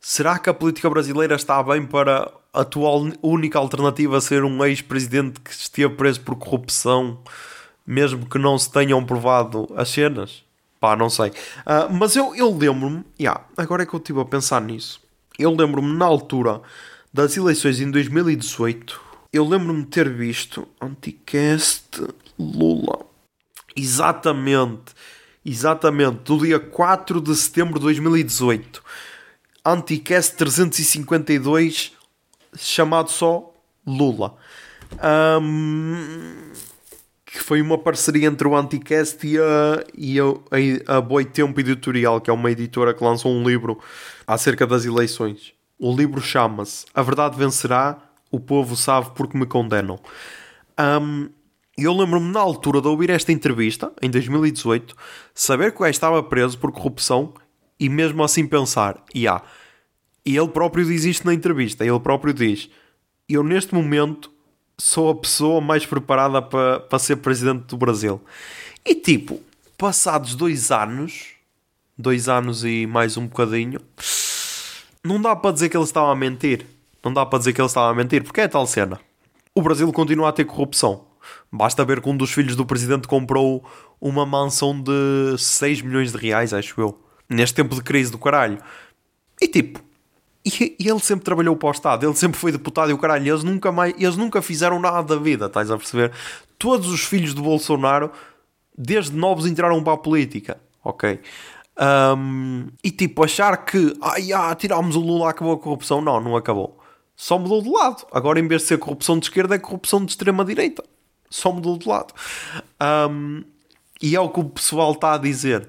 Será que a política brasileira está bem para a atual única alternativa ser um ex-presidente que esteve preso por corrupção, mesmo que não se tenham provado as cenas? Pá, não sei. Uh, mas eu, eu lembro-me, yeah, agora é que eu estive a pensar nisso. Eu lembro-me na altura das eleições em 2018, eu lembro-me de ter visto Anticast Lula. Exatamente, exatamente, do dia 4 de setembro de 2018 Anticast 352 chamado só Lula. Um, que foi uma parceria entre o Anticast e a, e a, a Boi Tempo Editorial, que é uma editora que lançou um livro acerca das eleições. O livro chama-se A Verdade Vencerá, o Povo Sabe Porque Me Condenam. Um, eu lembro-me na altura de ouvir esta entrevista, em 2018, saber que o gajo estava preso por corrupção e mesmo assim pensar, e yeah, e ele próprio diz isto na entrevista, ele próprio diz, eu neste momento sou a pessoa mais preparada para, para ser presidente do Brasil. E tipo, passados dois anos, dois anos e mais um bocadinho, não dá para dizer que ele estava a mentir. Não dá para dizer que ele estava a mentir, porque é tal cena. O Brasil continua a ter corrupção. Basta ver que um dos filhos do presidente comprou uma mansão de 6 milhões de reais, acho eu neste tempo de crise do caralho. E tipo, e, ele sempre trabalhou para o Estado, ele sempre foi deputado e o caralho, eles nunca, mais, eles nunca fizeram nada da vida, estás a perceber? Todos os filhos do Bolsonaro, desde novos, entraram para a política, ok? Um, e tipo, achar que ai, ah, tirámos o Lula, acabou a corrupção. Não, não acabou. Só mudou de lado. Agora, em vez de ser corrupção de esquerda, é corrupção de extrema-direita. Só mudou de lado. Um, e é o que o pessoal está a dizer.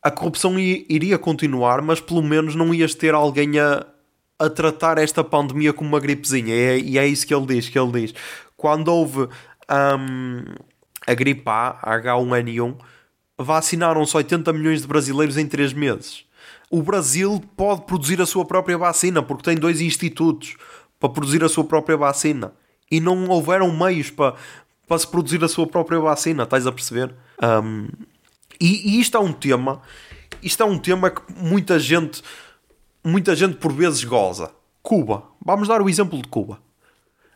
A corrupção iria continuar, mas pelo menos não ias ter alguém a, a tratar esta pandemia como uma gripezinha. E é, e é isso que ele diz. Que ele diz. Quando houve um, a gripe A, a H1N1, vacinaram-se 80 milhões de brasileiros em 3 meses. O Brasil pode produzir a sua própria vacina, porque tem dois institutos para produzir a sua própria vacina. E não houveram meios para, para se produzir a sua própria vacina, estás a perceber? Um, e, e isto é um tema, isto é um tema que muita gente, muita gente por vezes goza. Cuba. Vamos dar o exemplo de Cuba.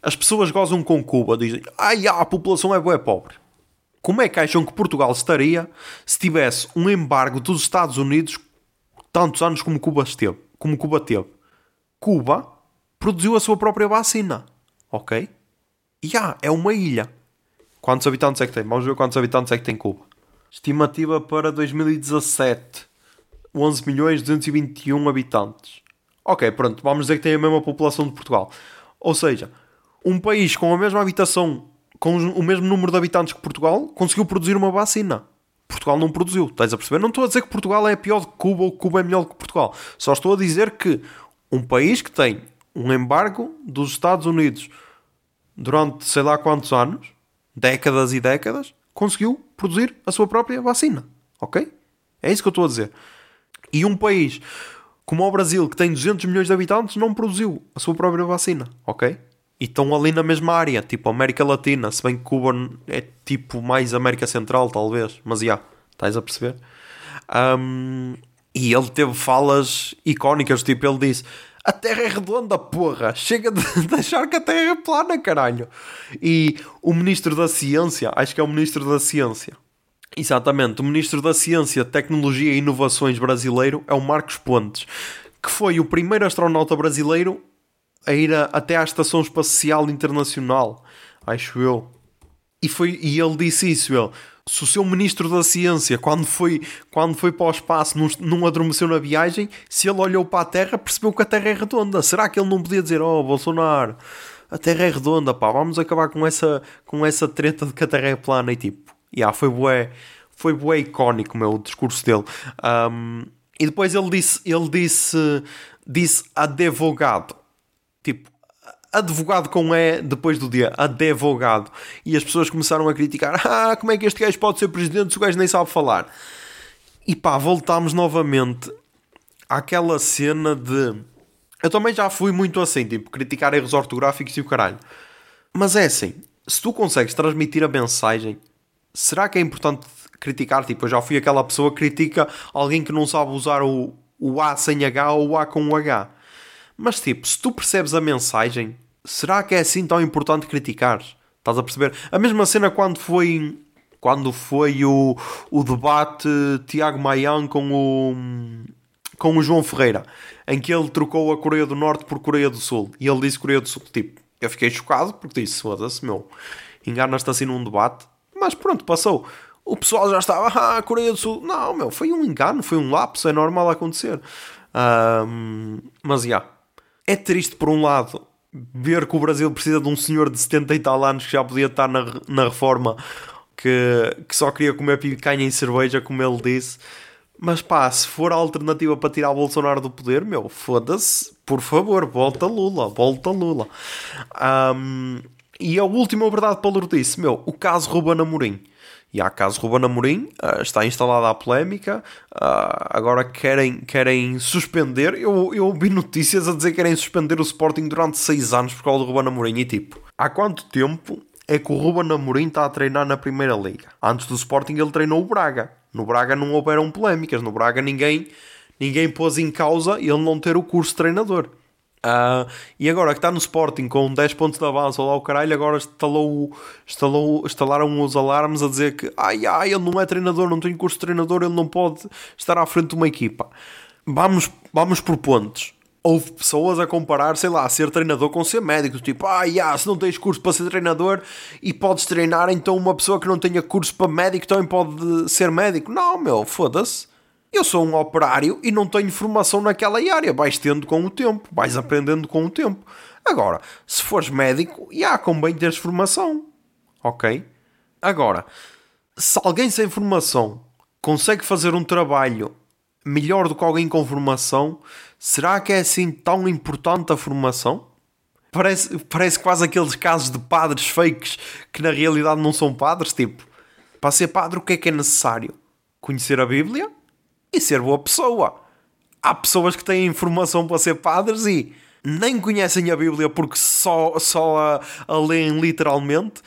As pessoas gozam com Cuba, dizem, ai, ah, a população é boa, é pobre. Como é que acham que Portugal estaria se tivesse um embargo dos Estados Unidos tantos anos como Cuba esteve? Como Cuba teve? Cuba produziu a sua própria vacina, ok? E ah, é uma ilha. Quantos habitantes é que tem? Vamos ver quantos habitantes é que tem Cuba. Estimativa para 2017: 11 milhões 221 habitantes. Ok, pronto, vamos dizer que tem a mesma população de Portugal. Ou seja, um país com a mesma habitação com o mesmo número de habitantes que Portugal, conseguiu produzir uma vacina. Portugal não produziu, estás a perceber? Não estou a dizer que Portugal é pior do que Cuba ou que Cuba é melhor do que Portugal. Só estou a dizer que um país que tem um embargo dos Estados Unidos durante sei lá quantos anos, décadas e décadas, conseguiu produzir a sua própria vacina. Ok? É isso que eu estou a dizer. E um país como o Brasil, que tem 200 milhões de habitantes, não produziu a sua própria vacina. Ok? E estão ali na mesma área, tipo América Latina, se bem que Cuba é tipo mais América Central, talvez, mas já, yeah, estás a perceber? Um, e ele teve falas icónicas, tipo, ele disse: A Terra é redonda, porra, chega de, [laughs] de achar que a Terra é plana, caralho. E o Ministro da Ciência, acho que é o Ministro da Ciência, exatamente, o Ministro da Ciência, Tecnologia e Inovações brasileiro é o Marcos Pontes, que foi o primeiro astronauta brasileiro a ir a, até à Estação Espacial Internacional, acho eu. E, foi, e ele disse isso, ele. Se o seu ministro da Ciência, quando foi, quando foi para o espaço, não, não adormeceu na viagem, se ele olhou para a Terra, percebeu que a Terra é redonda. Será que ele não podia dizer, oh, Bolsonaro, a Terra é redonda, pá, vamos acabar com essa, com essa treta de que a Terra é plana? E tipo, yeah, foi bué, foi bué icónico, meu, o discurso dele. Um, e depois ele disse, ele disse, disse advogado tipo, advogado com E depois do dia, advogado. E as pessoas começaram a criticar: [laughs] ah, como é que este gajo pode ser presidente se o gajo nem sabe falar? E pá, voltámos novamente àquela cena de. Eu também já fui muito assim, tipo, criticar erros ortográficos e o caralho. Mas é assim, se tu consegues transmitir a mensagem, será que é importante criticar? Tipo, eu já fui aquela pessoa que critica alguém que não sabe usar o, o A sem H ou o A com o H. Mas tipo, se tu percebes a mensagem, será que é assim tão importante criticar? Estás a perceber? A mesma cena quando foi quando foi o, o debate Tiago Maian com o com o João Ferreira, em que ele trocou a Coreia do Norte por Coreia do Sul. E ele disse Coreia do Sul, tipo, eu fiquei chocado porque disse, foda-se, meu, enganas-te assim num debate. Mas pronto, passou. O pessoal já estava, ah, Coreia do Sul. Não, meu, foi um engano, foi um lapso, é normal acontecer. Um, mas, já, yeah, é triste por um lado ver que o Brasil precisa de um senhor de 70 e tal anos que já podia estar na, na reforma que, que só queria comer picanha e cerveja, como ele disse. Mas pá, se for a alternativa para tirar Bolsonaro do poder, meu, foda-se, por favor, volta Lula, volta Lula. Um, e a última verdade para disse, meu, o caso Ruben Amorim. E há caso Ruben Amorim, uh, está instalada a polémica, uh, agora querem, querem suspender. Eu, eu ouvi notícias a dizer que querem suspender o Sporting durante 6 anos por causa do Ruben Amorim. E tipo, há quanto tempo é que o Ruben Amorim está a treinar na Primeira Liga? Antes do Sporting ele treinou o Braga. No Braga não houveram polémicas, no Braga ninguém, ninguém pôs em causa ele não ter o curso de treinador. Uh, e agora que está no Sporting com 10 pontos de avanço, lá o caralho, agora instalou, instalou, instalaram os alarmes a dizer que ai ai, ele não é treinador, não tem curso de treinador, ele não pode estar à frente de uma equipa. Vamos, vamos por pontos. houve pessoas a comparar, sei lá, ser treinador com ser médico. Tipo, ah, yeah, se não tens curso para ser treinador e podes treinar, então uma pessoa que não tenha curso para médico também pode ser médico. Não, meu, foda-se. Eu sou um operário e não tenho formação naquela área. Vais tendo com o tempo, vais aprendendo com o tempo. Agora, se fores médico, já convém teres formação. Ok? Agora, se alguém sem formação consegue fazer um trabalho melhor do que alguém com formação, será que é assim tão importante a formação? Parece, parece quase aqueles casos de padres fakes que na realidade não são padres. Tipo, para ser padre, o que é que é necessário? Conhecer a Bíblia e ser boa pessoa. Há pessoas que têm informação para ser padres e nem conhecem a Bíblia porque só, só a, a leem literalmente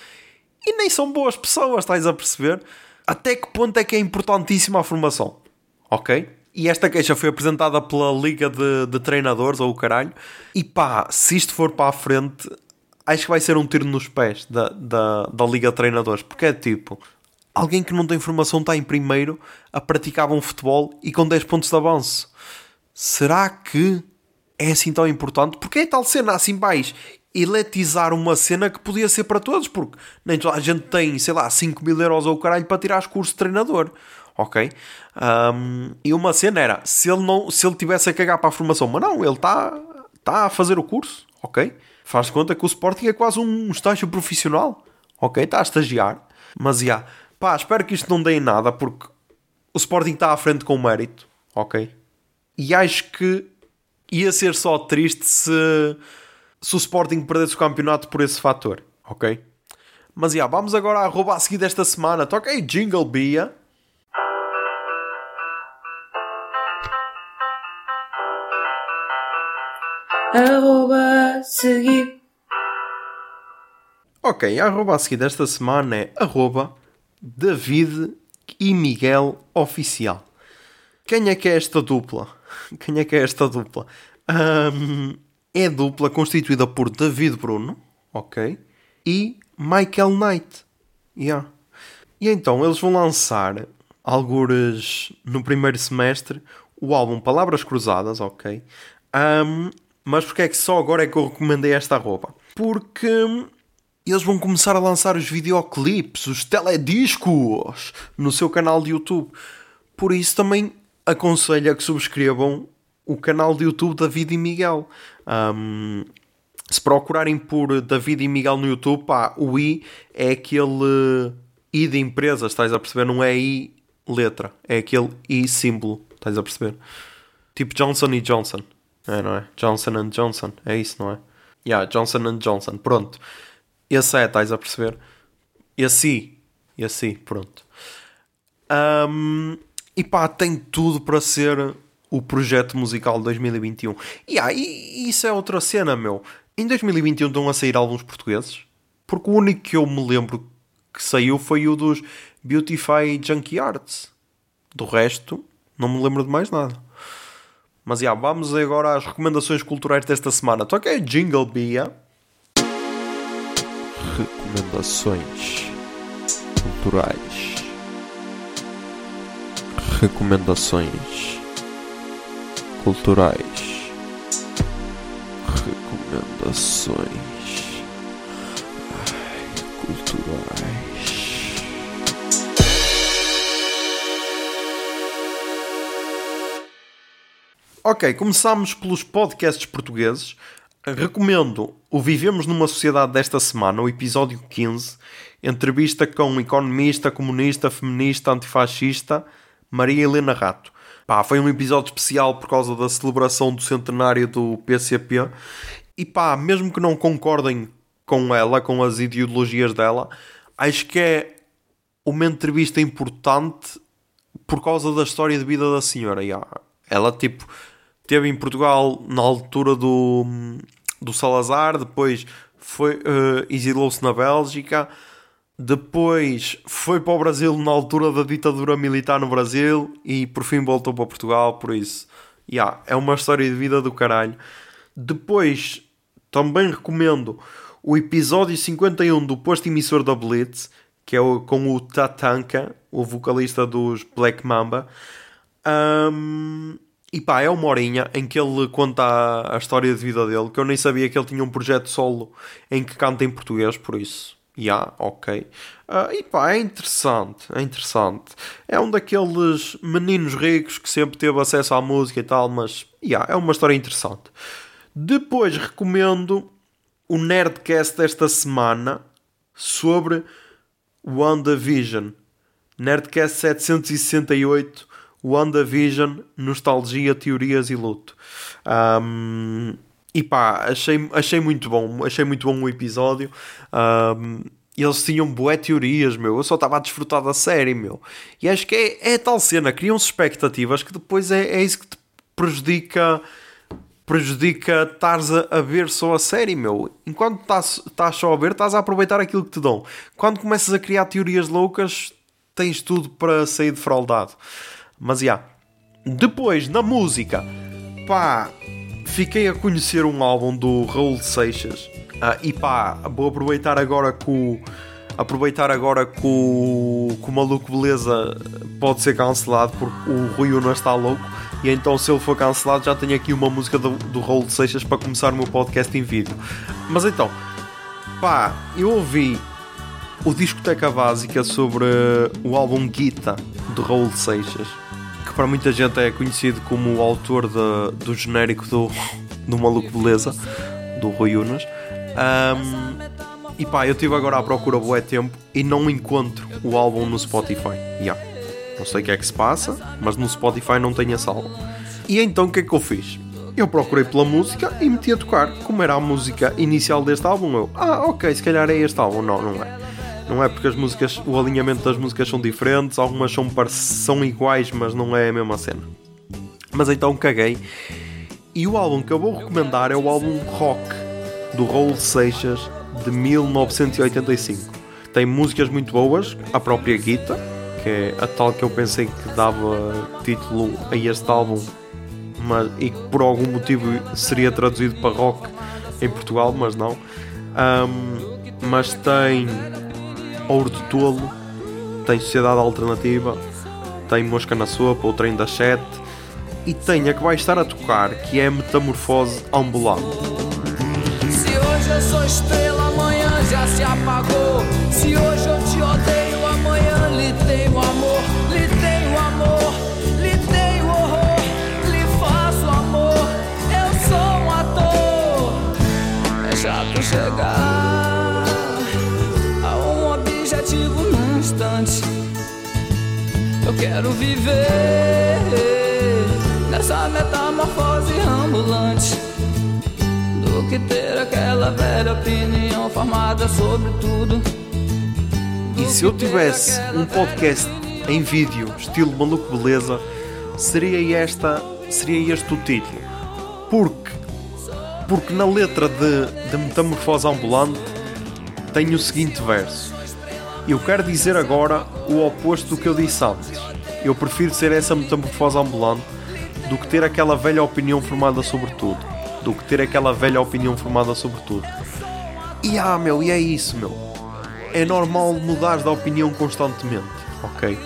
e nem são boas pessoas, estás a perceber? Até que ponto é que é importantíssima a formação? Ok? E esta queixa foi apresentada pela Liga de, de Treinadores, ou o caralho. E pá, se isto for para a frente, acho que vai ser um tiro nos pés da, da, da Liga de Treinadores. Porque é tipo, alguém que não tem formação está em primeiro a praticar um futebol e com 10 pontos de avanço. Será que é assim tão importante? Porque é tal cena assim vais eletizar uma cena que podia ser para todos, porque nem toda a gente tem, sei lá, 5 mil euros ou caralho para tirar os cursos de treinador ok? Um, e uma cena era, se ele, não, se ele tivesse a cagar para a formação, mas não, ele está tá a fazer o curso, ok? Faz conta que o Sporting é quase um estágio profissional, ok? Está a estagiar, mas já, yeah. Pá, espero que isto não dê em nada, porque o Sporting está à frente com mérito, ok? E acho que ia ser só triste se, se o Sporting perdesse o campeonato por esse fator, ok? Mas já, yeah, vamos agora à rouba a seguir desta semana. Toca aí Jingle Bia. arroba seguir. Ok, a arroba a seguir desta semana é arroba David e Miguel Oficial. Quem é que é esta dupla? [laughs] Quem é que é esta dupla? Um, é dupla constituída por David Bruno, ok? E Michael Knight. Yeah. E então eles vão lançar, algures no primeiro semestre, o álbum Palavras Cruzadas, ok? Um, mas porque é que só agora é que eu recomendei esta roupa? Porque eles vão começar a lançar os videoclipes, os telediscos no seu canal de YouTube. Por isso também aconselho a que subscrevam o canal de YouTube David e Miguel. Um, se procurarem por David e Miguel no YouTube, pá, o I é aquele I de empresa, estás a perceber? Não é I letra, é aquele I símbolo, estás a perceber? Tipo Johnson e Johnson. É, não é? Johnson Johnson, é isso, não é? Yeah, Johnson Johnson, pronto. Esse é, estás a perceber? Esse, esse, pronto. Um, e pá, tem tudo para ser o projeto musical de 2021. Yeah, e isso é outra cena, meu. Em 2021 estão a sair álbuns portugueses, porque o único que eu me lembro que saiu foi o dos Beautify Junkie Arts. Do resto, não me lembro de mais nada. Mas já, vamos agora às recomendações culturais desta semana. Toca aí Jingle Bia. Recomendações culturais. Recomendações culturais. Recomendações Ai, culturais. Ok, começamos pelos podcasts portugueses. Recomendo o Vivemos numa Sociedade desta semana, o episódio 15, entrevista com um economista, comunista, feminista, antifascista, Maria Helena Rato. Pá, foi um episódio especial por causa da celebração do centenário do PCP. E pá, mesmo que não concordem com ela, com as ideologias dela, acho que é uma entrevista importante por causa da história de vida da senhora. Ela, tipo, Teve em Portugal na altura do, do Salazar, depois foi uh, exilou-se na Bélgica, depois foi para o Brasil na altura da ditadura militar no Brasil e por fim voltou para Portugal, por isso, yeah, é uma história de vida do caralho. Depois também recomendo o episódio 51 do posto emissor da Blitz, que é com o Tatanka, o vocalista dos Black Mamba. Um, E pá, é uma horinha em que ele conta a, a história de vida dele, que eu nem sabia que ele tinha um projeto solo em que canta em português, por isso. Já, yeah, ok. Uh, e pá, é interessante, é interessante. É um daqueles meninos ricos que sempre teve acesso à música e tal, mas yeah, é uma história interessante. Depois recomendo o Nerdcast desta semana sobre WandaVision. Nerdcast 768, WandaVision, Nostalgia, Teorias e Luto. Um, e pá, achei, achei muito bom, achei muito bom o episódio. Um, eles tinham bué teorias, meu. Eu só estava a desfrutar da série, meu. E acho que é, é tal cena, criam-se expectativas que depois é, é isso que te prejudica prejudica estares a, a, ver só a série, meu. Enquanto estás só a ver, estás a aproveitar aquilo que te dão. Quando começas a criar teorias loucas, tens tudo para sair defraudado. Mas já. Yeah. Depois, na música, pá, fiquei a conhecer um álbum do Raul Seixas. Uh, e pá, vou aproveitar agora com aproveitar agora que o, que o maluco beleza pode ser cancelado porque o Rui Uno está louco e então se ele for cancelado já tenho aqui uma música do, do Raul Seixas para começar o meu podcast em vídeo mas então pá, eu ouvi o discoteca básica sobre o álbum Guita do Raul Seixas que para muita gente é conhecido como o autor de, do genérico do, do Maluco Beleza do Rui Unas um, e pá, eu estive agora à procura boé tempo e não encontro o álbum no Spotify. Yeah. Não sei o que é que se passa, mas no Spotify não tenho esse álbum. E então o que é que eu fiz? Eu procurei pela música e meti a tocar. Como era a música inicial deste álbum, eu, ah, ok, se calhar é este álbum. Não, não é. Não é porque as músicas, o alinhamento das músicas são diferentes, algumas são, são iguais, mas não é a mesma cena. Mas então caguei. E o álbum que eu vou recomendar é o álbum Rock do Raul Seixas de 1985. Tem músicas muito boas, a própria Guita, que é a tal que eu pensei que dava título a este álbum, mas, e que por algum motivo seria traduzido para rock em Portugal, mas não. Um, mas tem Ouro de Tolo, tem Sociedade Alternativa, tem Mosca na Sopa, o Trem das Sete e tem a que vai estar a tocar, que é Metamorfose Ambulante hoje eu sou estrela, amanhã já se apagou. Se hoje eu te odeio, amanhã lhe tenho amor, lhe tenho amor, lhe tenho horror, lhe faço amor. Eu sou um ator. É chato chegar instante. Eu quero viver nessa metamorfose ambulante do que ter aquela velha opinião formada sobre tudo. E se eu tivesse um podcast em vídeo, estilo maluco beleza, seria esta, seria este o título. Porque porque na letra de, de Metamorfose Ambulante tem o seguinte verso. Eu quero dizer agora o oposto do que eu disse antes. Eu prefiro ser essa metamorfose ambulante do que ter aquela velha opinião formada sobre tudo do que ter aquela velha opinião formada sobre tudo. E ah, meu, e é isso, meu. É normal mudar de opinião constantemente, ok?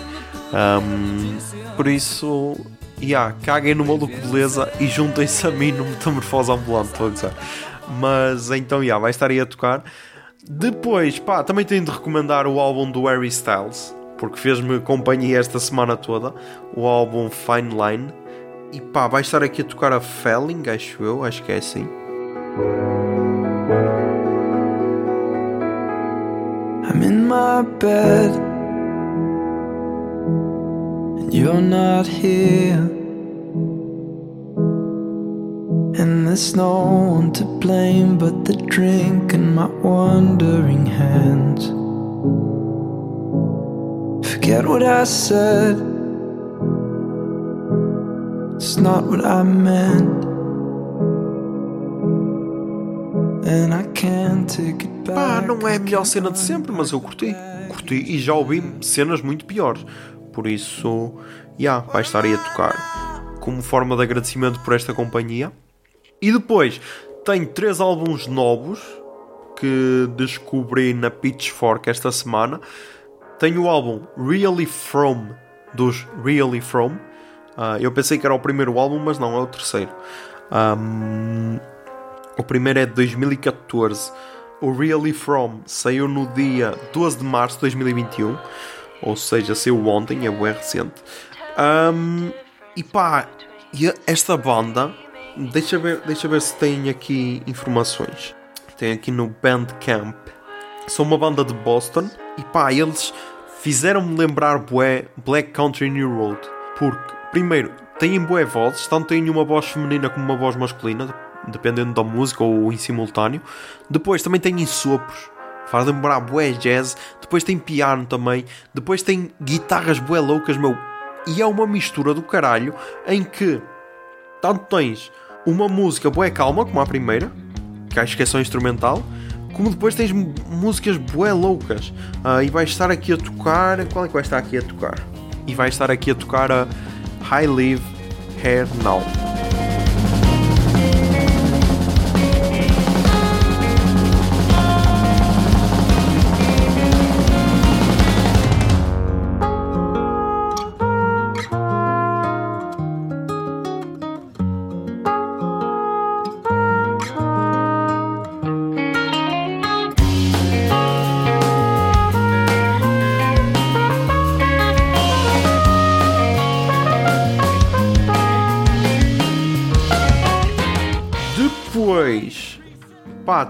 Um, por isso, yeah, caguem no maluco beleza e juntem-se a mim no metamorfose ambulante, estou a dizer. Mas então, yeah, vai estar aí a tocar. Depois, pá, também tenho de recomendar o álbum do Harry Styles, porque fez-me companhia esta semana toda. O álbum Fine Line. E pá, vai estar aqui a tocar a Felling, acho eu, acho que é assim. I'm in my bed and you're not here. And there's no one to blame but the drink and my wandering hands. Forget what I said. It's not what I meant. And I can't take it back. Pá, não é a melhor cena de sempre, mas eu curti. Curti e já ouvi cenas muito piores. Por isso, já, yeah, vai estar aí a tocar. Como forma de agradecimento por esta companhia. E depois, tenho três álbuns novos que descobri na Pitchfork esta semana. Tenho o álbum Really From, dos Really From Ah, eu pensei que era o primeiro álbum, mas não, é o terceiro. Ahm, o primeiro é de 2014. O Really From saiu no dia 12 de março de 2021. Ou seja, saiu ontem, é bem recente. Ahm, e pá, esta banda, deixa ver, deixa ver se tem aqui informações. Tem aqui no Bandcamp. São uma banda de Boston e pá, eles fizeram-me lembrar bué Black Country New Road. Porque, primeiro, têm bué vozes, tanto têm uma voz feminina como uma voz masculina, dependendo da música ou em simultâneo. Depois também têm sopros, faz lembrar bué jazz. Depois tem piano também. Depois tem guitarras bué loucas, meu. E é uma mistura do caralho em que tanto tens uma música bué calma, como a primeira, que acho que é só instrumental, como depois tens músicas bué loucas. Ah, e vais estar aqui a tocar. Qual é que vai estar aqui a tocar? E vai estar aqui a tocar a High Live Hair Now.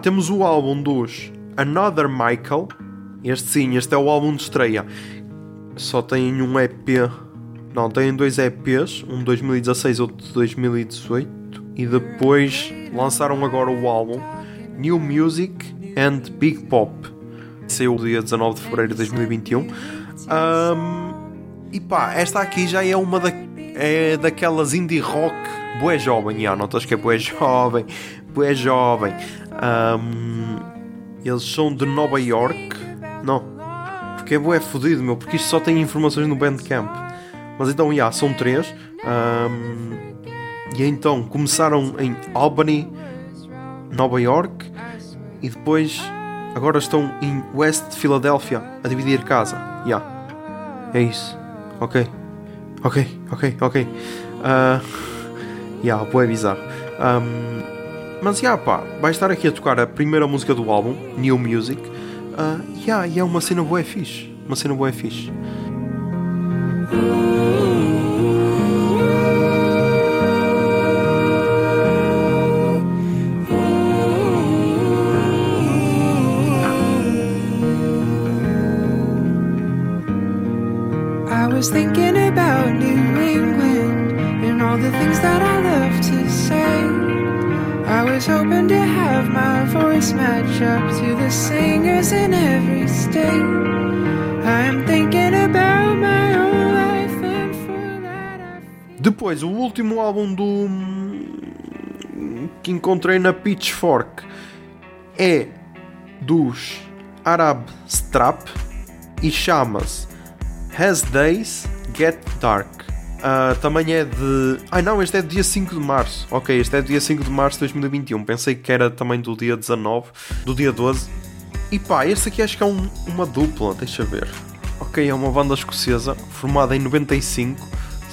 Temos o álbum dos Another Michael. Este sim, este é o álbum de estreia. Só tem um EP. Não, tem dois EPs, um de 2016 outro de 2018. E depois lançaram agora o álbum New Music and Big Pop. Saiu dia 19 de fevereiro de 2021. Ahm, e pá, esta aqui já é uma da, é daquelas indie rock bué jovem. Já, notas que é bué jovem, bué jovem. Ahm, eles são de Nova York. Não, porque é fodido, meu, porque isto só tem informações no Bandcamp. Mas então, já, são três. Ahm, e então começaram em Albany, Nova York, e depois agora estão em West Philadelphia a dividir casa. Já, é isso. Ok, ok, ok, ok. Uh, [laughs] yeah, bué bizarro. Um, mas já pá, vai estar aqui a tocar a primeira música do álbum, New Music. Uh, yeah, e é uma cena bué fixe. Uma cena bué fixe. O último álbum do. que encontrei na Pitchfork é dos Arab Strap e chama-se Has Days Get Dark. Ah, também é de. Ai não, este é dia 5 de março. Ok, este é dia 5 de março de 2021. Pensei que era também do dia 19, do dia 12. E pá, este aqui acho que é um- uma dupla, deixa ver. Ok, é uma banda escocesa formada em 95.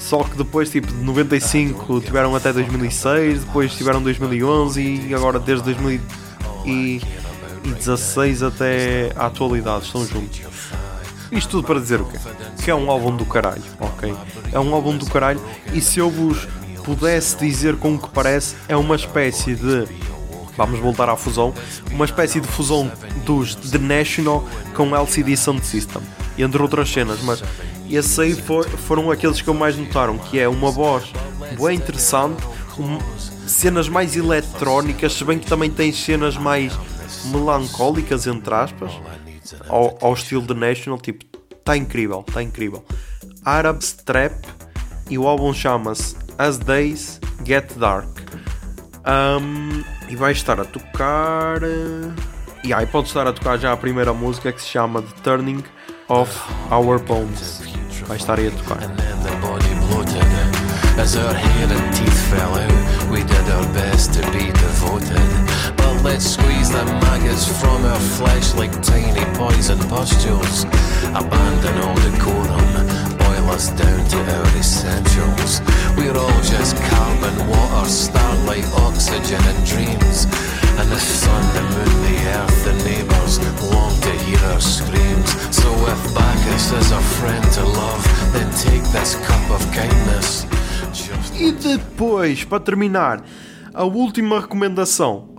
Só que depois, tipo, de 95 tiveram até 2006, depois tiveram 2011 e agora desde 2016 até à atualidade estão juntos. Isto tudo para dizer o quê? Que é um álbum do caralho, ok? É um álbum do caralho e se eu vos pudesse dizer com o que parece, é uma espécie de. Vamos voltar à fusão. Uma espécie de fusão dos The National com LCD Sound System. Entre outras cenas, mas esses aí fo- foram aqueles que eu mais notaram, que é uma voz bem interessante, um- cenas mais eletrónicas, se bem que também tem cenas mais melancólicas, entre aspas, ao, ao estilo The National, tipo, está incrível, está incrível. Arab Strap e o álbum chama-se As Days Get Dark. Um, e vai estar a tocar. eh, E aí pode estar a tocar já a primeira música que se chama The Turning of Our Bones. Vai estar aí a tocar. And then the body bloated. As our hair and teeth fell out, we did our best to be devoted. But let's squeeze the maggots from our flesh like tiny poison pustules. Abandon all decorum, us down to our essentials. We're all just carbon, water, starlight, oxygen, and dreams. And the sun, the moon, the earth, the neighbours long to hear our screams. So if Bacchus is a friend to love, then take this cup of kindness. Just E depois, para terminar, a última recomendação.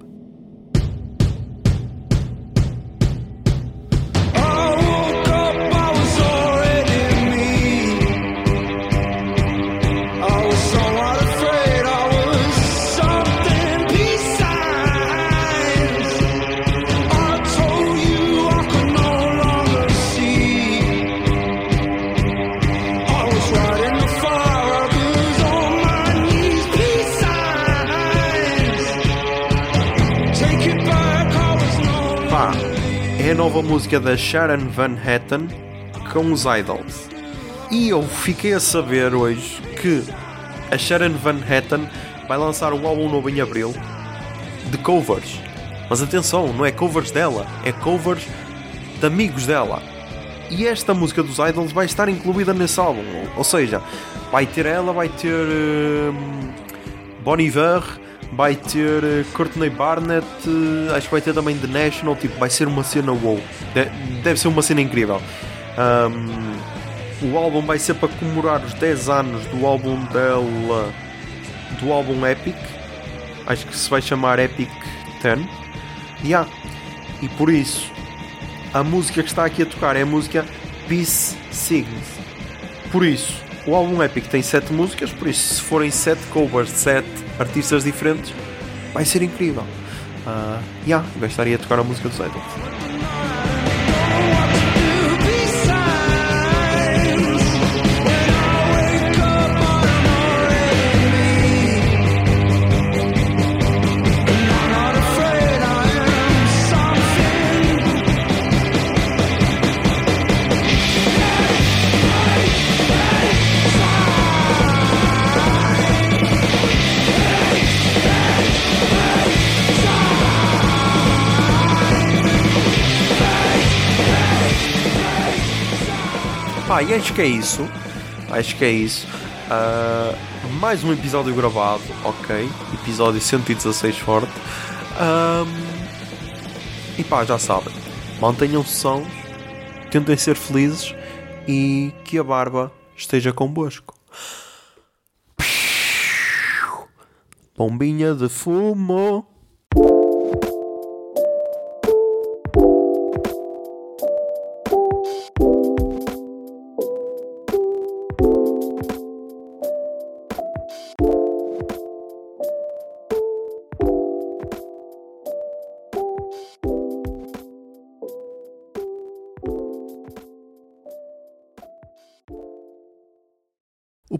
Música da Sharon Van Etten com os Idols. E eu fiquei a saber hoje que a Sharon Van Etten vai lançar um álbum novo em abril de covers. Mas atenção, não é covers dela, é covers de amigos dela. E esta música dos Idols vai estar incluída nesse álbum. Ou seja, vai ter ela, vai ter hum, Bon Iver, vai ter eh, Courtney Barnett, eh, acho que vai ter também The National, tipo, vai ser uma cena wow. De- deve ser uma cena incrível. Hum, o álbum vai ser para comemorar os 10 anos do álbum dela, do álbum Epic. Acho que se vai chamar Epic 10. Yeah. E por isso, a música que está aqui a tocar é a música Peace Signs. Por isso, o álbum Epic tem 7 músicas, por isso, se forem 7 covers de 7 artistas diferentes, vai ser incrível. Uh, yeah, vai estar aí a tocar a música dos Idols. Pá, e acho que é isso. Acho que é isso. Ah, mais um episódio gravado, ok. Episódio 116 forte. Ahm, e pá, já sabem. Mantenham-se sãos, tentem ser felizes e que a barba esteja convosco. Bombinha de fumo.